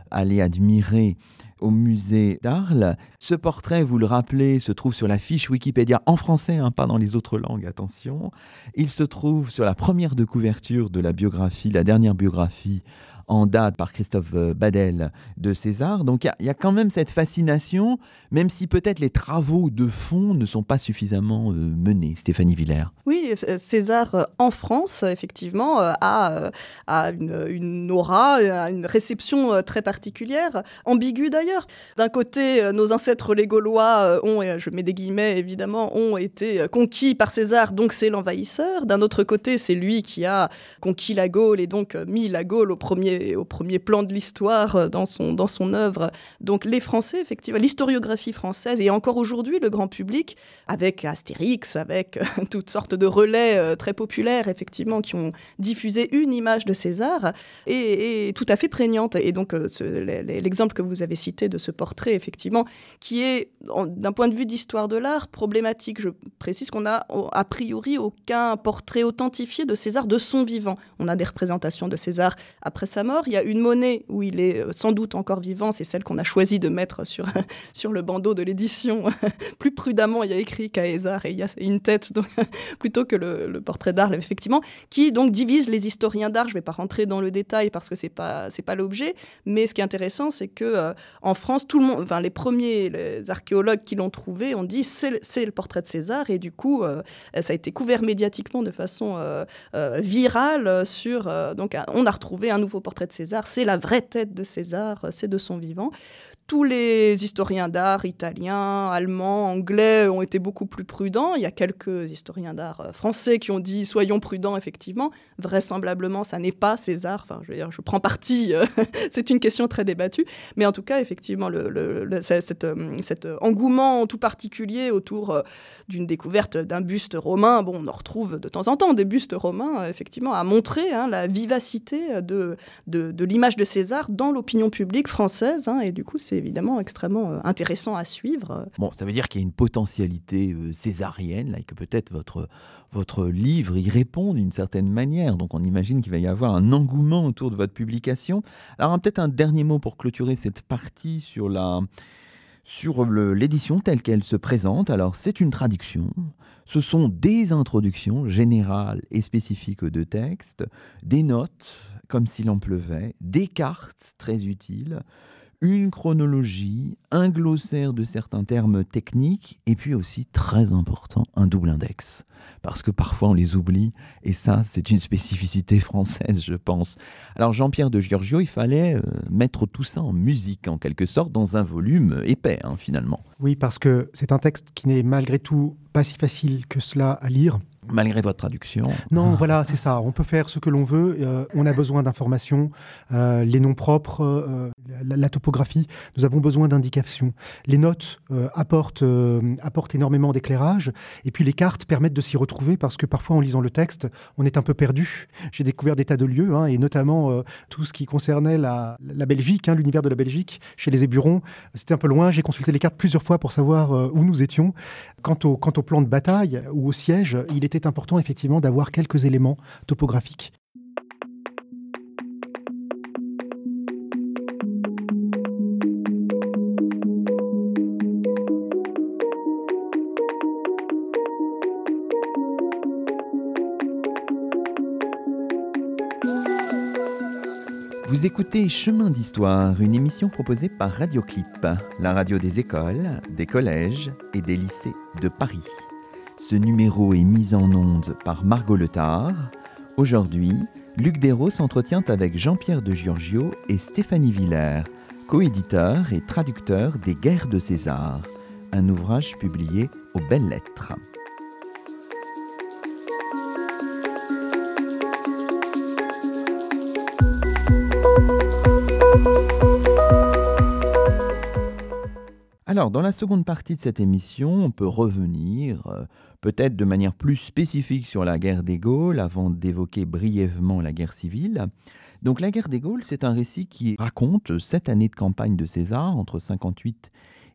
aller admirer au musée d'Arles. Ce portrait, vous le rappelez, se trouve sur la fiche Wikipédia en français, hein, pas dans les autres langues, attention. Il se trouve sur la première de couverture de la biographie, la dernière biographie en date par Christophe euh, Badel de César. Donc il y, a quand même cette fascination, même si peut-être les travaux de fond ne sont pas suffisamment euh, menés. Stéphanie Villers. Oui, euh, César en France, effectivement, a, a une, aura, une réception très particulière, ambiguë d'ailleurs. D'un côté, nos ancêtres les Gaulois ont, et je mets des guillemets évidemment, ont été conquis par César, donc c'est l'envahisseur. D'un autre côté, c'est lui qui a conquis la Gaule et donc mis la Gaule au premier au premier plan de l'histoire euh, dans son, dans son œuvre. Donc les Français, effectivement, l'historiographie française, et encore aujourd'hui le grand public, avec Astérix, avec euh, [laughs] toutes sortes de relais euh, très populaires, effectivement, qui ont diffusé une image de César, est, tout à fait prégnante. Et donc l'exemple que vous avez cité de ce portrait, effectivement, qui est, d'un point de vue d'histoire de l'art, problématique. Je précise qu'on a a priori aucun portrait authentifié de César de son vivant. On a des représentations de César après sa Il y a une monnaie où il est euh, sans doute encore vivant, c'est celle qu'on a choisi de mettre sur, [laughs] sur le bandeau de l'édition. [laughs] Plus prudemment, il y a écrit Caesar et il y a une tête [laughs] plutôt que le, portrait d'art, effectivement, qui donc divise les historiens d'art. Je ne vais pas rentrer dans le détail parce que ce n'est pas, pas l'objet, mais ce qui est intéressant, c'est que euh, en France, tout le monde, enfin, les premiers archéologues qui l'ont trouvé ont dit c'est le portrait de César et du coup, euh, ça a été couvert médiatiquement de façon virale sur. donc, on a retrouvé un nouveau portrait c'est la vraie tête de César, c'est de son vivant tous les historiens d'art italiens, allemands, anglais ont été beaucoup plus prudents. Il y a quelques historiens d'art euh, français qui ont dit soyons prudents, effectivement. Vraisemblablement, ça n'est pas César. Enfin, je veux dire, je prends parti. Euh, [laughs] c'est une question très débattue. Mais en tout cas, effectivement, le, cet, euh, cet, engouement tout particulier autour d'une découverte d'un buste romain, bon, on en retrouve de temps en temps des bustes romains, effectivement, a montré hein, la vivacité de, de, l'image de César dans l'opinion publique française. Hein, et du coup, c'est évidemment extrêmement euh, intéressant à suivre. Bon, ça veut dire qu'il y a une potentialité euh, césarienne, là, et que peut-être votre, votre livre y répond d'une certaine manière. Donc on imagine qu'il va y avoir un engouement autour de votre publication. Alors peut-être un dernier mot pour clôturer cette partie sur la sur l'édition telle qu'elle se présente. Alors c'est une traduction, ce sont des introductions générales et spécifiques de textes, des notes comme s'il en pleuvait, des cartes très utiles, une chronologie, un glossaire de certains termes techniques, et puis aussi, très important, un double index. Parce que parfois on les oublie, et ça, c'est une spécificité française, je pense. Alors Jean-Pierre de Giorgio, il fallait euh, mettre tout ça en musique, en quelque sorte, dans un volume épais, hein, finalement. Oui, parce que c'est un texte qui n'est malgré tout pas si facile que cela à lire. Malgré votre traduction. Non, ah. voilà, c'est ça. On peut faire ce que l'on veut. Euh, on a besoin d'informations, euh, les noms propres, euh, la, topographie. Nous avons besoin d'indications. Les notes apportent, apportent énormément d'éclairage. Et puis les cartes permettent de s'y retrouver parce que parfois, en lisant le texte, on est un peu perdu. J'ai découvert des tas de lieux, hein, et notamment tout ce qui concernait la, Belgique, hein, l'univers de la Belgique, chez les Éburons. C'était un peu loin. J'ai consulté les cartes plusieurs fois pour savoir où nous étions. Quant au, quant au plan de bataille ou au siège, il était c'est important effectivement d'avoir quelques éléments topographiques. Vous écoutez Chemin d'Histoire, une émission proposée par Radioclip, la radio des écoles, des collèges et des lycées de Paris. Ce numéro est mis en onde par Margot Letard. Aujourd'hui, Luc Dérault s'entretient avec Jean-Pierre de Giorgio et Stéphanie Villers, coéditeur et traducteur des Guerres de César, un ouvrage publié aux Belles Lettres. Alors, dans la seconde partie de cette émission, on peut revenir, euh, peut-être de manière plus spécifique sur la guerre des Gaules, avant d'évoquer brièvement la guerre civile. Donc, la guerre des Gaules, c'est un récit qui raconte sept années de campagne de César, entre 58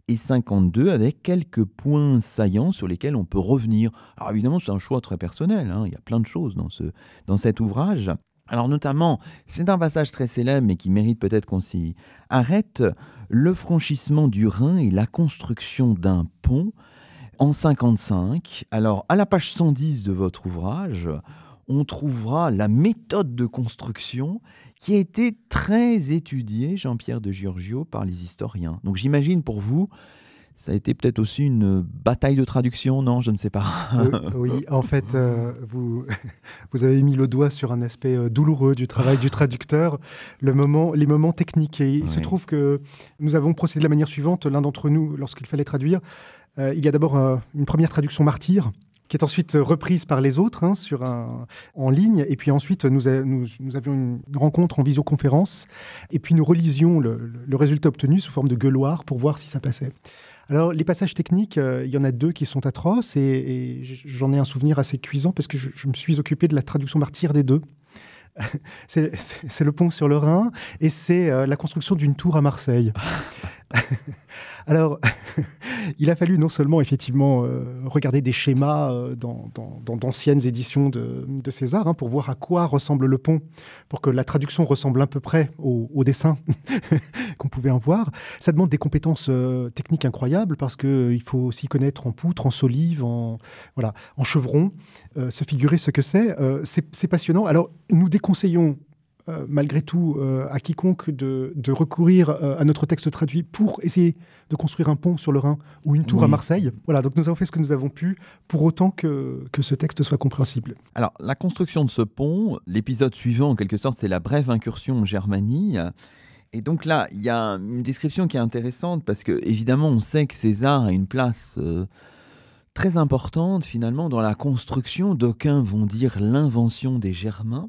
et 52, avec quelques points saillants sur lesquels on peut revenir. Alors, évidemment, c'est un choix très personnel, hein. il y a plein de choses dans, ce, dans cet ouvrage. Alors notamment, c'est un passage très célèbre mais qui mérite peut-être qu'on s'y arrête, le franchissement du Rhin et la construction d'un pont en 55. Alors à la page 110 de votre ouvrage, on trouvera la méthode de construction qui a été très étudiée, Jean-Pierre de Giorgio, par les historiens. Donc j'imagine pour vous, ça a été peut-être aussi une bataille de traduction, non? Je ne sais pas. oui, en fait, euh, vous, [laughs] vous avez mis le doigt sur un aspect euh, douloureux du travail du traducteur, le moment, les moments techniques. Et il se trouve que nous avons procédé de la manière suivante, l'un d'entre nous, lorsqu'il fallait traduire. Euh, il y a d'abord une première traduction martyre, qui est ensuite reprise par les autres hein, sur un, en ligne. Et puis ensuite, nous, nous, nous, avions une rencontre en visioconférence. Et puis nous relisions le, le résultat obtenu sous forme de gueuloir pour voir si ça passait. Alors, les passages techniques, euh, il y en a deux qui sont atroces et, j'en ai un souvenir assez cuisant parce que je, me suis occupé de la traduction martyre des deux. [laughs] c'est le pont sur le Rhin et c'est euh, la construction d'une tour à Marseille. [laughs] Alors, [laughs] il a fallu non seulement effectivement euh, regarder des schémas euh, dans, d'anciennes éditions de, César hein, pour voir à quoi ressemble le pont, pour que la traduction ressemble à peu près au, dessin [laughs] qu'on pouvait en voir. Ça demande des compétences euh, techniques incroyables parce qu'il faut aussi connaître en poutre, en solive, en, voilà, en chevron, se figurer ce que c'est. c'est passionnant. Alors, nous déconseillons euh, malgré tout euh, à quiconque de, recourir euh, à notre texte traduit pour essayer de construire un pont sur le Rhin ou une tour à Marseille. Voilà, donc nous avons fait ce que nous avons pu pour autant que, que ce texte soit compréhensible. Alors, la construction de ce pont, l'épisode suivant, en quelque sorte, c'est la brève incursion en Germanie. Et donc là, il y a une description qui est intéressante parce que, évidemment, on sait que César a une place très importante finalement dans la construction. D'aucuns vont dire l'invention des Germains.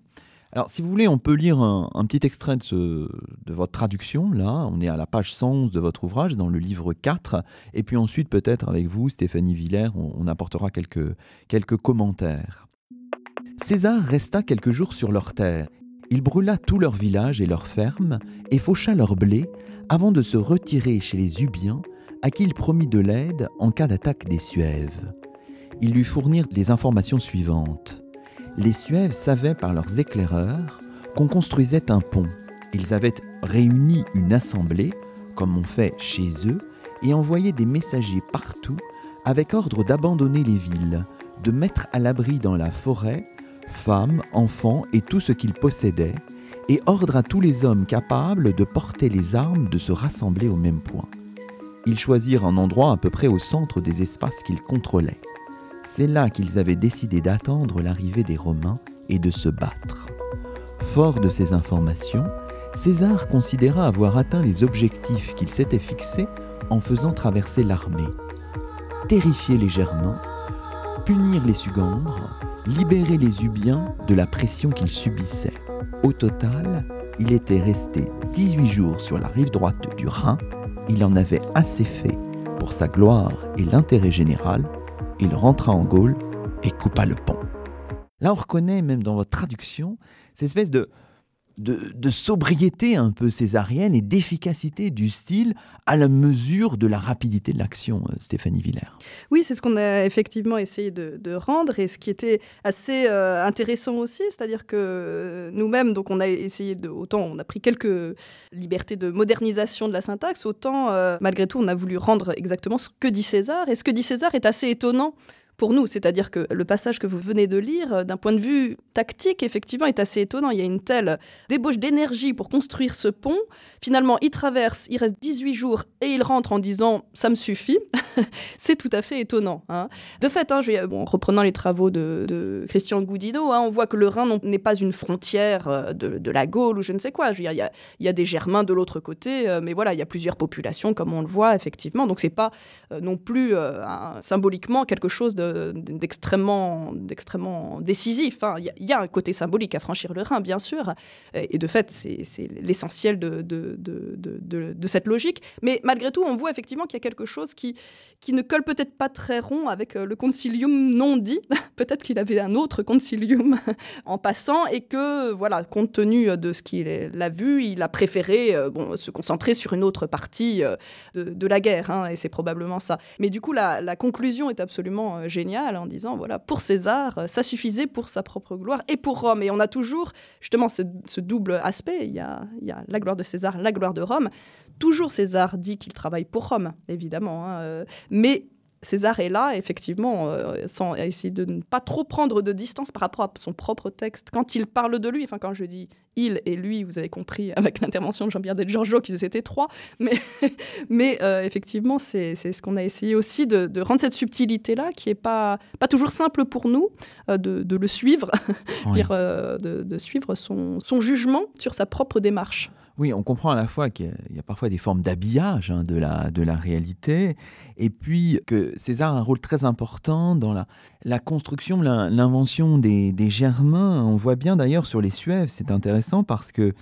Alors, si vous voulez, on peut lire un, petit extrait de, votre traduction. Là, on est à la page 111 de votre ouvrage, dans le livre 4. Et puis ensuite, peut-être avec vous, Stéphanie Villers, on, apportera quelques, quelques commentaires. César resta quelques jours sur leur terre. Il brûla tout leur village et leurs fermes, et faucha leur blé, avant de se retirer chez les Ubiens, à qui il promit de l'aide en cas d'attaque des Suèves. Ils lui fournirent les informations suivantes les Suèves savaient par leurs éclaireurs qu'on construisait un pont. Ils avaient réuni une assemblée, comme on fait chez eux, et envoyé des messagers partout avec ordre d'abandonner les villes, de mettre à l'abri dans la forêt femmes, enfants et tout ce qu'ils possédaient, et ordre à tous les hommes capables de porter les armes de se rassembler au même point. Ils choisirent un endroit à peu près au centre des espaces qu'ils contrôlaient. C'est là qu'ils avaient décidé d'attendre l'arrivée des Romains et de se battre. Fort de ces informations, César considéra avoir atteint les objectifs qu'il s'était fixés en faisant traverser l'armée. Terrifier les Germains, punir les Sugambres, libérer les Ubiens de la pression qu'ils subissaient. Au total, il était resté 18 jours sur la rive droite du Rhin. Il en avait assez fait pour sa gloire et l'intérêt général. Il rentra en Gaule et coupa le pont. Là, on reconnaît même dans votre traduction cette espèce de, de, sobriété un peu césarienne et d'efficacité du style à la mesure de la rapidité de l'action, euh, Stéphanie Villers. Oui, c'est ce qu'on a effectivement essayé de, rendre et ce qui était assez euh, intéressant aussi, c'est-à-dire que euh, nous-mêmes, donc on a essayé de, autant on a pris quelques libertés de modernisation de la syntaxe, autant malgré tout on a voulu rendre exactement ce que dit César et ce que dit César est assez étonnant pour nous. C'est-à-dire que le passage que vous venez de lire, euh, d'un point de vue tactique, effectivement, est assez étonnant. Il y a une telle débauche d'énergie pour construire ce pont. Finalement, il traverse, il reste 18 jours et il rentre en disant ça me suffit. [laughs] c'est tout à fait étonnant. Hein. De fait, hein, bon, reprenant les travaux de, Christian Goudino, hein, on voit que le Rhin n'est pas une frontière euh, de, la Gaule ou je ne sais quoi. il, y a, des Germains de l'autre côté, euh, mais voilà, il y a plusieurs populations, comme on le voit effectivement. Donc, c'est pas non plus symboliquement quelque chose de d'extrêmement, d'extrêmement décisif. Hein. Il y, a un côté symbolique à franchir le Rhin, bien sûr, et de fait, c'est l'essentiel de cette logique. Mais malgré tout, on voit effectivement qu'il y a quelque chose qui, qui ne colle peut-être pas très rond avec euh, le concilium non dit. [laughs] peut-être qu'il avait un autre concilium [laughs] en passant, et que, voilà, compte tenu de ce qu'il a vu, il a préféré euh, se concentrer sur une autre partie euh, de, la guerre, hein, et c'est probablement ça. Mais du coup, la, conclusion est absolument génial en disant voilà, pour César, euh, ça suffisait pour sa propre gloire et pour Rome. Et on a toujours justement ce, double aspect il y, a, il y, a, la gloire de César, la gloire de Rome. Toujours César dit qu'il travaille pour Rome, évidemment, hein, euh, mais César est là, effectivement, euh, sans essayer de ne pas trop prendre de distance par rapport à son propre texte. Quand il parle de lui, enfin quand je dis il et lui, vous avez compris avec l'intervention de Jean-Pierre Del Giorgio qu'ils étaient trois, mais, [laughs] mais euh, effectivement, c'est ce qu'on a essayé aussi de, rendre cette subtilité-là, qui n'est pas, pas toujours simple pour nous, euh, de, le suivre, [laughs] de, de, suivre son, son jugement sur sa propre démarche. Oui, on comprend à la fois qu'il y a parfois des formes d'habillage hein, de, la, de la réalité, et puis que César a un rôle très important dans la, construction, l'invention des, des, Germains. On voit bien d'ailleurs sur les Suèves, c'est intéressant parce que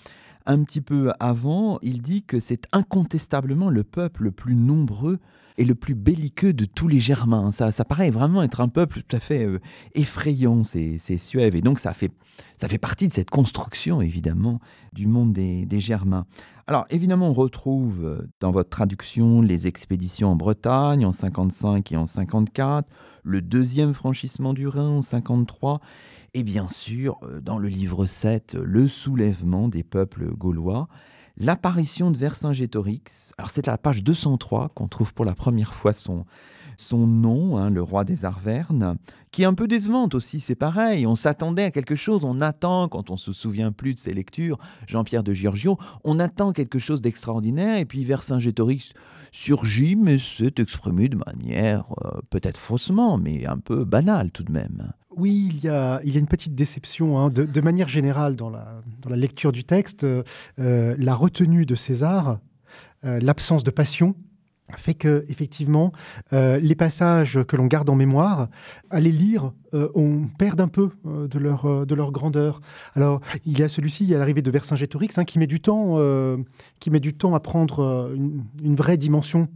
un petit peu avant, il dit que c'est incontestablement le peuple le plus nombreux et le plus belliqueux de tous les Germains. Ça, ça paraît vraiment être un peuple tout à fait euh, effrayant, ces, ces Suèves. Et donc ça fait, ça fait partie de cette construction, évidemment, du monde des, des Germains. Alors évidemment, on retrouve euh, dans votre traduction les expéditions en Bretagne en 55 et en 54, le deuxième franchissement du Rhin en 53, et bien sûr, euh, dans le livre 7, le soulèvement des peuples gaulois l'apparition de Vercingétorix. Alors c'est la page 203 qu'on trouve pour la première fois son, son nom, hein, le roi des Arvernes, qui est un peu décevante aussi, c'est pareil. On s'attendait à quelque chose, on attend, quand on se souvient plus de ses lectures, Jean-Pierre de Giorgio, on attend quelque chose d'extraordinaire, et puis Vercingétorix surgit, mais c'est exprimé de manière euh, peut-être faussement, mais un peu banale tout de même. Oui, il y a, il y a une petite déception. Hein. De, manière générale, dans la, dans la lecture du texte, euh, la retenue de César, euh, l'absence de passion, fait que effectivement euh, les passages que l'on garde en mémoire à les lire on perd un peu de leur de leur grandeur alors il y a celui-ci il y a l'arrivée de Vercingétorix hein, qui met du temps qui met du temps à prendre une, une vraie dimension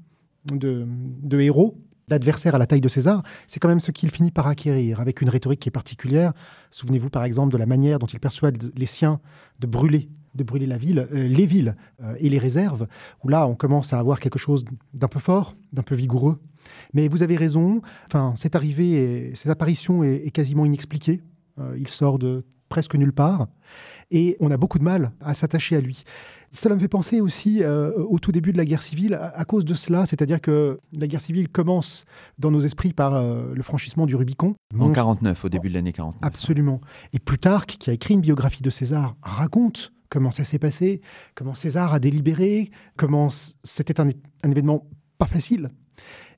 de, de héros d'adversaire à la taille de César, c'est quand même ce qu'il finit par acquérir, avec une rhétorique qui est particulière. Souvenez-vous par exemple de la manière dont il persuade les siens de brûler de brûler la ville, euh, les villes euh, et les réserves, où là on commence à avoir quelque chose d'un peu fort, d'un peu vigoureux. Mais vous avez raison, enfin, cette arrivée, cette apparition est, quasiment inexpliquée. Euh, il sort de presque nulle part et on a beaucoup de mal à s'attacher à lui. Cela me fait penser aussi euh, au tout début de la guerre civile, à, cause de cela, c'est-à-dire que la guerre civile commence dans nos esprits par euh, le franchissement du Rubicon. En 49, au début de l'année 49. Absolument. Et Plutarque, qui a écrit une biographie de César, raconte comment ça s'est passé, comment César a délibéré, comment c'était un, événement pas facile.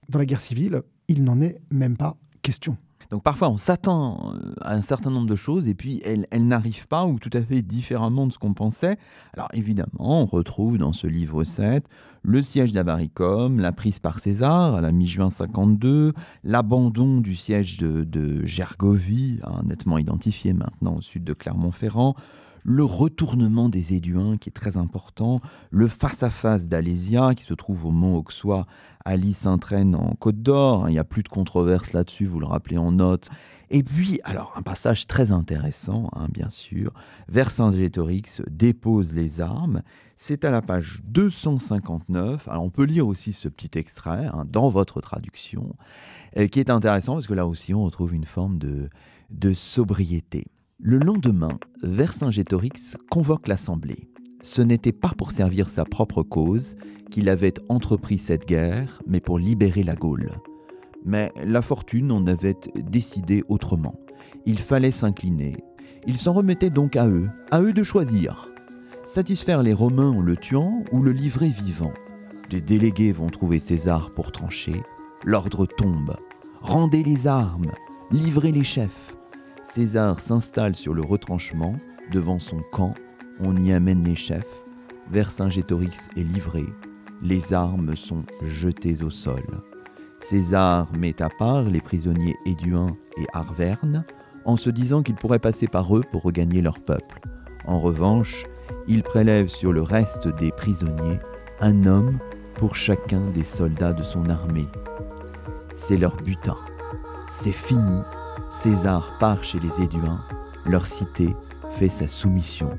Dans la guerre civile, il n'en est même pas question. Donc parfois on s'attend euh, à un certain nombre de choses et puis elles, n'arrivent pas ou tout à fait différemment de ce qu'on pensait. Alors évidemment, on retrouve dans ce livre 7 le siège d'Avaricum, la prise par César à la mi-juin 52, l'abandon du siège de, Gergovie, hein, nettement identifié maintenant au sud de Clermont-Ferrand, le retournement des Éduins qui est très important, le face-à-face d'Alésia qui se trouve au Mont Auxois Alice s'entraîne en Côte d'Or. Hein, il n'y a plus de controverse là-dessus, vous le rappelez en note. Et puis, alors, un passage très intéressant, hein, bien sûr. Vercingétorix dépose les armes. C'est à la page 259. Alors, on peut lire aussi ce petit extrait hein, dans votre traduction, euh, qui est intéressant parce que là aussi, on retrouve une forme de, de sobriété. Le lendemain, Vercingétorix convoque l'Assemblée. Ce n'était pas pour servir sa propre cause qu'il avait entrepris cette guerre, mais pour libérer la Gaule. Mais la fortune en avait décidé autrement. Il fallait s'incliner. Il s'en remettait donc à eux, à eux de choisir. Satisfaire les Romains en le tuant ou le livrer vivant. Des délégués vont trouver César pour trancher. L'ordre tombe. Rendez les armes, livrez les chefs. César s'installe sur le retranchement, devant son camp. On y amène les chefs. Vercingétorix est livré. Les armes sont jetées au sol. César met à part les prisonniers Éduin et Arverne en se disant qu'il pourrait passer par eux pour regagner leur peuple. En revanche, il prélève sur le reste des prisonniers un homme pour chacun des soldats de son armée. C'est leur butin. C'est fini. César part chez les Éduins. Leur cité fait sa soumission.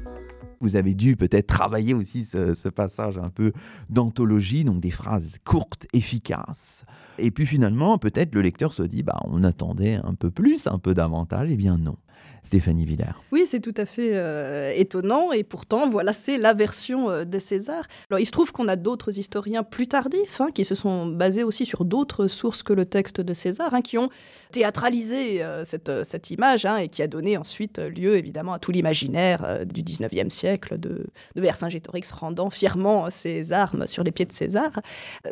Vous avez dû peut-être travailler aussi ce, passage un peu d'anthologie, donc des phrases courtes, efficaces. Et puis finalement, peut-être le lecteur se dit, bah, on attendait un peu plus, un peu davantage. Eh bien non. Stéphanie Villers. Oui, c'est tout à fait euh, étonnant et pourtant, voilà, c'est la version euh, des Césars. Alors, il se trouve qu'on a d'autres historiens plus tardifs hein, qui se sont basés aussi sur d'autres sources que le texte de César, hein, qui ont théâtralisé euh, cette, cette, image hein, et qui a donné ensuite lieu évidemment à tout l'imaginaire du 19e siècle de, de Vercingétorix rendant fièrement ses armes sur les pieds de César.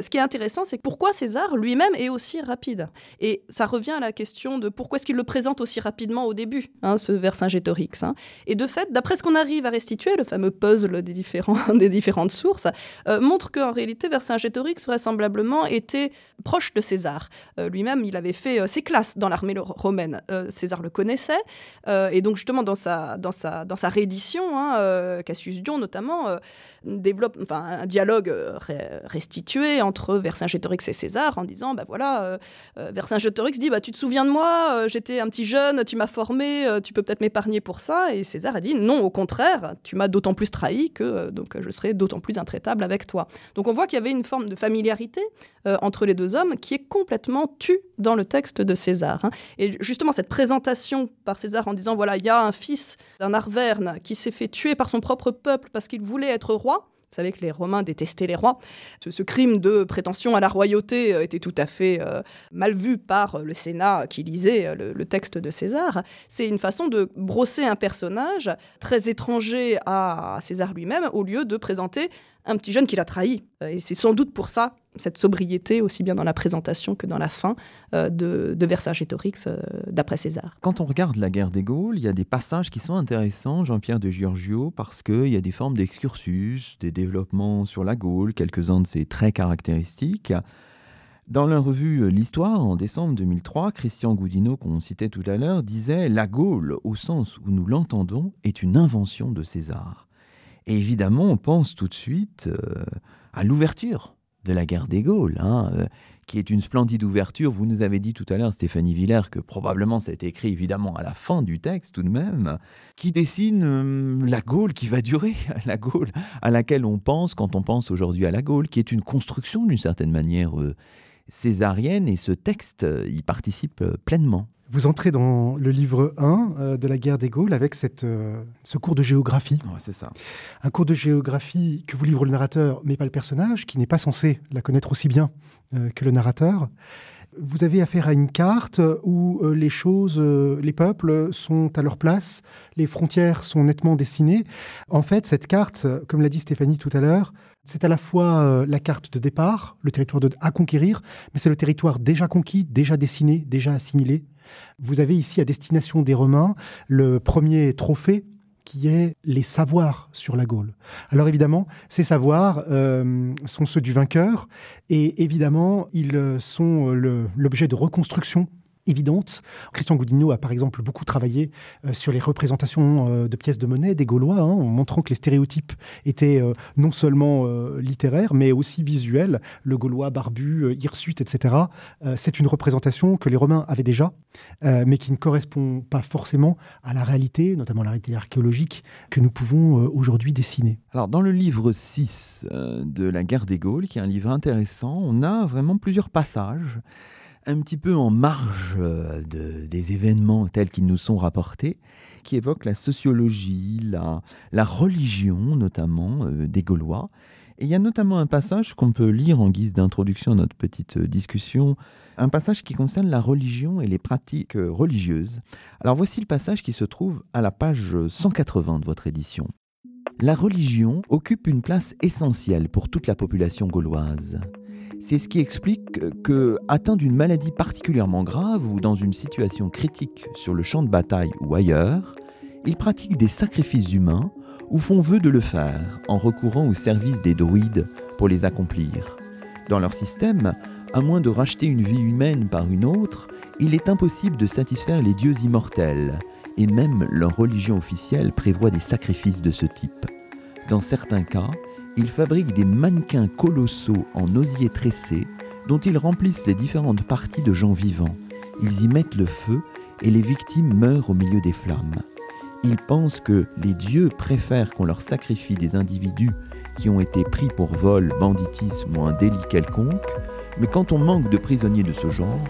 Ce qui est intéressant, c'est pourquoi César lui-même est aussi rapide? Et ça revient à la question de pourquoi est-ce qu'il le présente aussi rapidement au début ce Vercingétorix. Hein. Et de fait, d'après ce qu'on arrive à restituer, le fameux puzzle des, différents, [laughs] des différentes sources, euh, montre qu'en réalité, Vercingétorix vraisemblablement était proche de César. Euh, lui-même, il avait fait euh, ses classes dans l'armée romaine. César le connaissait, et donc justement dans sa, dans sa, dans sa réédition, hein, Cassius Dion notamment, développe un dialogue restitué entre Vercingétorix et César en disant, bah voilà, Vercingétorix dit, bah tu te souviens de moi, j'étais un petit jeune, tu m'as formé, tu peut-être m'épargner pour ça. Et César a dit non, au contraire, tu m'as d'autant plus trahi que euh, donc je serai d'autant plus intraitable avec toi. Donc on voit qu'il y avait une forme de familiarité euh, entre les deux hommes qui est complètement tue dans le texte de César. Hein. Et justement cette présentation par César en disant voilà il y a un fils d'un Arverne qui s'est fait tuer par son propre peuple parce qu'il voulait être roi. Vous savez que les Romains détestaient les rois. Ce, crime de prétention à la royauté euh, était tout à fait euh, mal vu par le Sénat qui lisait euh, le, texte de César. C'est une façon de brosser un personnage très étranger à César lui-même au lieu de présenter un petit jeune qui l'a trahi. Et c'est sans doute pour ça cette sobriété, aussi bien dans la présentation que dans la fin euh, de, de Vercingétorix euh, d'après César. Quand on regarde la guerre des Gaules, il y a des passages qui sont intéressants, Jean-Pierre de Giorgio, parce qu'il y a des formes d'excursus, des développements sur la Gaule, quelques-uns de ces traits caractéristiques. Dans la revue euh, L'Histoire, en décembre 2003, Christian Goudineau, qu'on citait tout à l'heure, disait La Gaule, au sens où nous l'entendons, est une invention de César. Et évidemment, on pense tout de suite à l'ouverture de la guerre des Gaules, hein, euh, qui est une splendide ouverture. Vous nous avez dit tout à l'heure, Stéphanie Villers, que probablement ça a été écrit évidemment à la fin du texte tout de même, qui dessine euh, la Gaule qui va durer, [laughs] la Gaule à laquelle on pense quand on pense aujourd'hui à la Gaule, qui est une construction d'une certaine manière euh, césarienne, et ce texte y participe pleinement. Vous entrez dans le livre 1 euh, de la guerre des Gaules avec cette, euh, ce cours de géographie. c'est ça. Un cours de géographie que vous livre le narrateur, mais pas le personnage, qui n'est pas censé la connaître aussi bien euh, que le narrateur. vous avez affaire à une carte où les choses, les peuples sont à leur place, les frontières sont nettement dessinées. En fait, cette carte, comme l'a dit Stéphanie tout à l'heure, c'est à la fois la carte de départ, le territoire à conquérir, mais c'est le territoire déjà conquis, déjà dessiné, déjà assimilé. Vous avez ici à destination des Romains le premier trophée qui est les savoirs sur la Gaule. Alors évidemment, ces savoirs euh, sont ceux du vainqueur et évidemment, ils sont l'objet de reconstruction évidente. Christian Goudinot a par exemple beaucoup travaillé euh, sur les représentations euh, de pièces de monnaie des Gaulois, hein, en montrant que les stéréotypes étaient euh, non seulement littéraires, mais aussi visuels. Le Gaulois barbu, hirsute, etc. C'est une représentation que les Romains avaient déjà, mais qui ne correspond pas forcément à la réalité, notamment la réalité archéologique, que nous pouvons aujourd'hui dessiner. Alors dans le livre 6 de la guerre des Gaules, qui est un livre intéressant, on a vraiment plusieurs passages un petit peu en marge euh, des événements tels qu'ils nous sont rapportés, qui évoquent la sociologie, la, religion notamment euh, des Gaulois. Et il y a notamment un passage qu'on peut lire en guise d'introduction à notre petite euh, discussion, un passage qui concerne la religion et les pratiques religieuses. Alors voici le passage qui se trouve à la page 180 de votre édition. La religion occupe une place essentielle pour toute la population gauloise. C'est ce qui explique que, atteint d'une maladie particulièrement grave ou dans une situation critique sur le champ de bataille ou ailleurs, ils pratiquent des sacrifices humains ou font vœu de le faire en recourant au service des druides pour les accomplir. Dans leur système, à moins de racheter une vie humaine par une autre, il est impossible de satisfaire les dieux immortels, et même leur religion officielle prévoit des sacrifices de ce type. Dans certains cas, ils fabriquent des mannequins colossaux en osier tressé dont ils remplissent les différentes parties de gens vivants. Ils y mettent le feu et les victimes meurent au milieu des flammes. Ils pensent que les dieux préfèrent qu'on leur sacrifie des individus qui ont été pris pour vol, banditisme ou un délit quelconque, mais quand on manque de prisonniers de ce genre,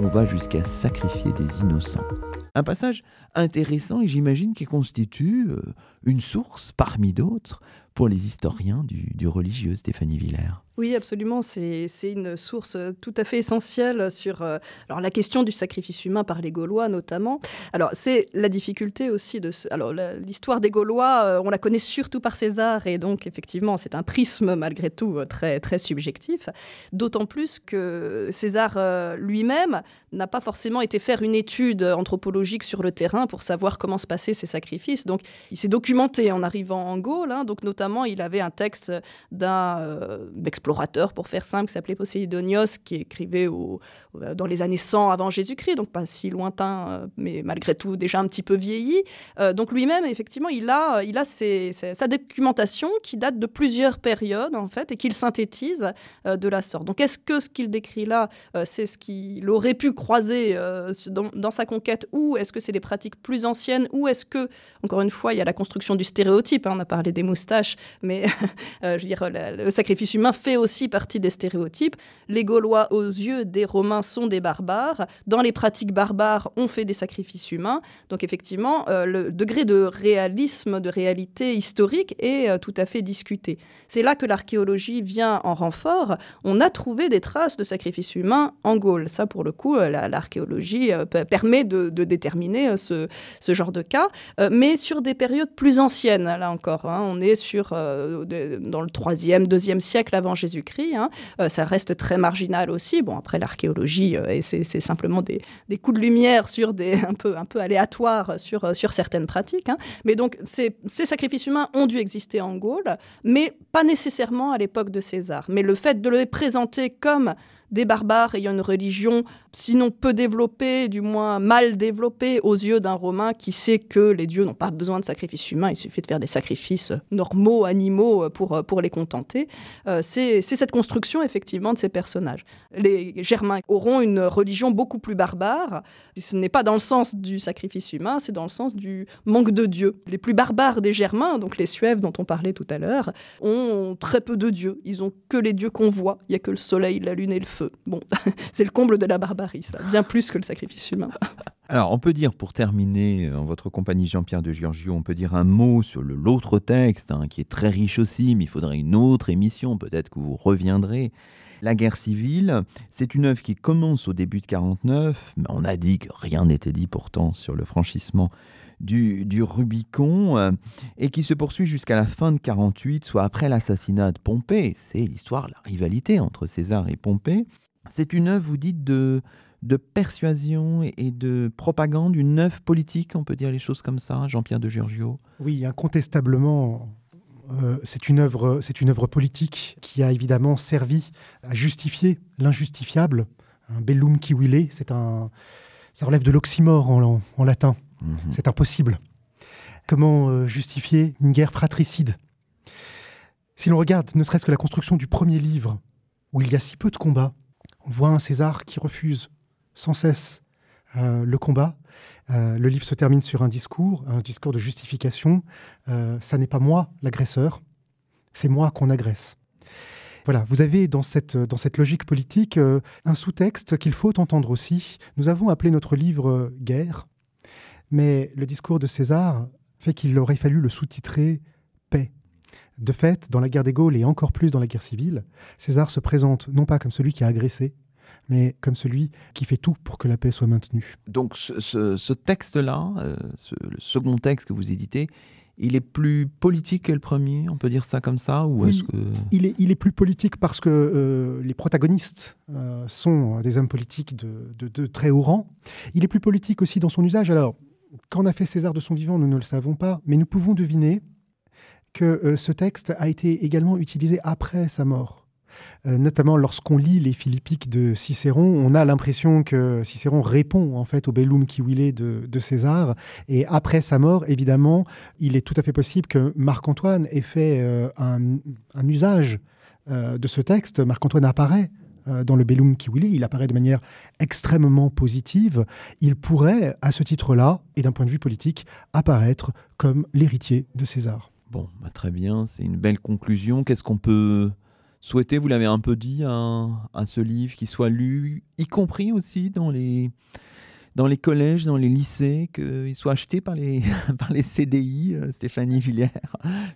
on va jusqu'à sacrifier des innocents. Un passage intéressant et j'imagine qui constitue euh, une source parmi d'autres pour les historiens du, religieux, Stéphanie Villers. Oui, absolument. C'est une source euh, tout à fait essentielle sur euh, alors, la question du sacrifice humain par les Gaulois, notamment. Alors, c'est la difficulté aussi de. Alors, l'histoire des Gaulois, euh, on la connaît surtout par César, et donc, effectivement, c'est un prisme, malgré tout, très, très subjectif. D'autant plus que César lui-même n'a pas forcément été faire une étude anthropologique sur le terrain pour savoir comment se passaient ces sacrifices. Donc, il s'est documenté en arrivant en Gaule. Hein. donc, notamment, il avait un texte d'un explorateur, pour faire simple, qui s'appelait Poséidonios, qui écrivait au, dans les années 100 avant Jésus-Christ, donc pas si lointain, euh, mais malgré tout déjà un petit peu vieilli. Euh, donc lui-même, effectivement, il a, il a sa documentation qui date de plusieurs périodes, en fait, et qu'il synthétise euh, de la sorte. Donc est-ce que ce qu'il décrit là, c'est ce qu'il aurait pu croiser dans, sa conquête, ou est-ce que c'est des pratiques plus anciennes, ou est-ce que, encore une fois, il y a la construction du stéréotype, hein, on a parlé des moustaches, mais [laughs] je veux dire, le sacrifice humain fait aussi partie des stéréotypes. Les Gaulois, aux yeux des Romains, sont des barbares. Dans les pratiques barbares, on fait des sacrifices humains. Donc effectivement, euh, le degré de réalisme, de réalité historique est euh, tout à fait discuté. C'est là que l'archéologie vient en renfort. On a trouvé des traces de sacrifices humains en Gaule. Ça, pour le coup, euh, l'archéologie permet de, déterminer ce, ce, genre de cas, mais sur des périodes plus anciennes, là encore. Hein. On est sur, dans le 3e, 2e siècle avant Jésus-Christ. Hein. ça reste très marginal aussi. Bon, après, l'archéologie, euh, et c'est simplement des, coups de lumière sur des, [laughs] un, peu, un peu aléatoires sur, euh, sur certaines pratiques. Hein. Mais donc, ces, ces sacrifices humains ont dû exister en Gaule, mais pas nécessairement à l'époque de César. Mais le fait de les présenter comme des barbares ayant une religion sinon peu développée, du moins mal développée aux yeux d'un Romain qui sait que les dieux n'ont pas besoin de sacrifices humains, il suffit de faire des sacrifices normaux, animaux, pour, pour les contenter. Euh, c'est cette construction effectivement de ces personnages. Les Germains auront une religion beaucoup plus barbare. Ce n'est pas dans le sens du sacrifice humain, c'est dans le sens du manque de dieux. Les plus barbares des Germains, donc les Suèves dont on parlait tout à l'heure, ont très peu de dieux. Ils ont que les dieux qu'on voit. Il n'y a que le soleil, la lune et le feu. Bon, [laughs] c'est le comble de la barbarie, ça. Bien plus que le sacrifice humain. [laughs] Alors, on peut dire, pour terminer, en votre compagnie Jean-Pierre de Giorgio, on peut dire un mot sur l'autre texte, hein, qui est très riche aussi, mais il faudrait une autre émission, peut-être que vous reviendrez. La guerre civile, c'est une œuvre qui commence au début de 49, mais on a dit que rien n'était dit pourtant sur le franchissement du, Rubicon, euh, et qui se poursuit jusqu'à la fin de 48, soit après l'assassinat de Pompée. C'est l'histoire, la rivalité entre César et Pompée. C'est une œuvre, vous dites, de, de persuasion et de propagande, une œuvre politique, on peut dire les choses comme ça, Jean-Pierre de Giorgio? Oui, incontestablement, euh, c'est une œuvre, c'est une politique qui a évidemment servi à justifier l'injustifiable. Un bellum qui c'est un, ça relève de l'oxymore en, latin. Mhm. C'est impossible. Comment euh, justifier une guerre fratricide? Si l'on regarde ne serait-ce que la construction du premier livre, où il y a si peu de combats, on voit un César qui refuse sans cesse euh, le combat. Euh, le livre se termine sur un discours, un discours de justification. Ça n'est pas moi l'agresseur, c'est moi qu'on agresse. Voilà, vous avez dans cette, dans cette logique politique un sous-texte qu'il faut entendre aussi. Nous avons appelé notre livre Guerre, mais le discours de César fait qu'il aurait fallu le sous-titrer Paix. De fait, dans la guerre des Gaules et encore plus dans la guerre civile, César se présente non pas comme celui qui a agressé, mais comme celui qui fait tout pour que la paix soit maintenue. Donc ce, texte-là, euh, le second texte que vous éditez, il est plus politique que le premier, on peut dire ça comme ça ou que... il, est, il est plus politique parce que euh, les protagonistes euh, sont des hommes politiques de, de, très haut rang. Il est plus politique aussi dans son usage. Alors, qu'en a fait César de son vivant, nous ne le savons pas, mais nous pouvons deviner que ce texte a été également utilisé après sa mort. Euh, notamment lorsqu'on lit les philippiques de Cicéron, on a l'impression que Cicéron répond en fait au bellum qui de, de César. Et après sa mort, évidemment, il est tout à fait possible que Marc-Antoine ait fait euh, un, usage euh, de ce texte. Marc-Antoine apparaît dans le Bellum qui il apparaît de manière extrêmement positive. Il pourrait, à ce titre-là, et d'un point de vue politique, apparaître comme l'héritier de César. Bon, bah, très bien, c'est une belle conclusion. Qu'est-ce qu'on peut souhaitez, vous l'avez un peu dit, à, ce livre qui soit lu, y compris aussi dans les, dans les collèges, dans les lycées, qu'il soit acheté par les, [laughs] par les CDI, euh, Stéphanie Villers.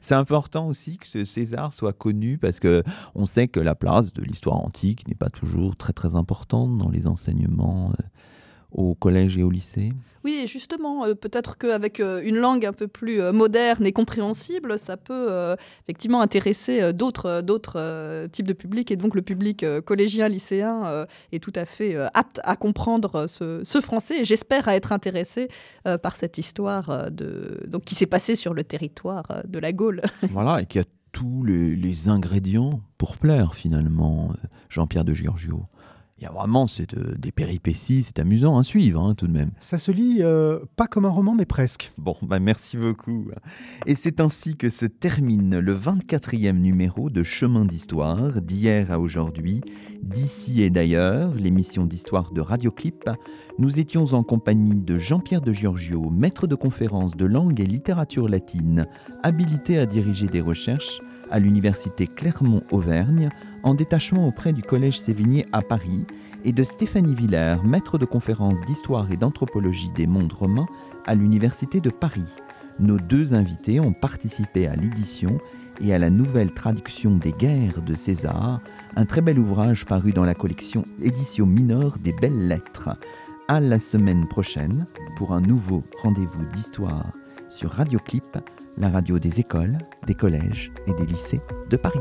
C'est important aussi que ce César soit connu parce que on sait que la place de l'histoire antique n'est pas toujours très très importante dans les enseignements euh, au collège et au lycée Oui, justement, euh, peut-être qu'avec euh, une langue un peu plus euh, moderne et compréhensible, ça peut effectivement intéresser d'autres, d'autres types de publics. Et donc le public collégien, lycéen est tout à fait apte à comprendre ce, français et j'espère à être intéressé par cette histoire de, donc, qui s'est passée sur le territoire de la Gaule. [laughs] Voilà, et qui a tous les, les ingrédients pour plaire finalement, Jean-Pierre de Giorgio il y a vraiment euh, des péripéties, c'est amusant à suivre hein, tout de même. Ça se lit euh, pas comme un roman, mais presque. Bon, bah merci beaucoup. Et c'est ainsi que se termine le 24e numéro de Chemin d'Histoire, d'hier à aujourd'hui, d'ici et d'ailleurs, l'émission d'histoire de Radioclip. Nous étions en compagnie de Jean-Pierre de Giorgio, maître de conférence de langue et littérature latine, habilité à diriger des recherches à l'université Clermont-Auvergne, en détachement auprès du Collège Sévigné à Paris, et de Stéphanie Villers, maître de conférences d'histoire et d'anthropologie des mondes romains à l'université de Paris. Nos deux invités ont participé à l'édition et à la nouvelle traduction des guerres de César, un très bel ouvrage paru dans la collection Édition mineure des belles lettres. À la semaine prochaine pour un nouveau rendez-vous d'histoire sur Radioclip, la radio des écoles, des collèges et des lycées de Paris.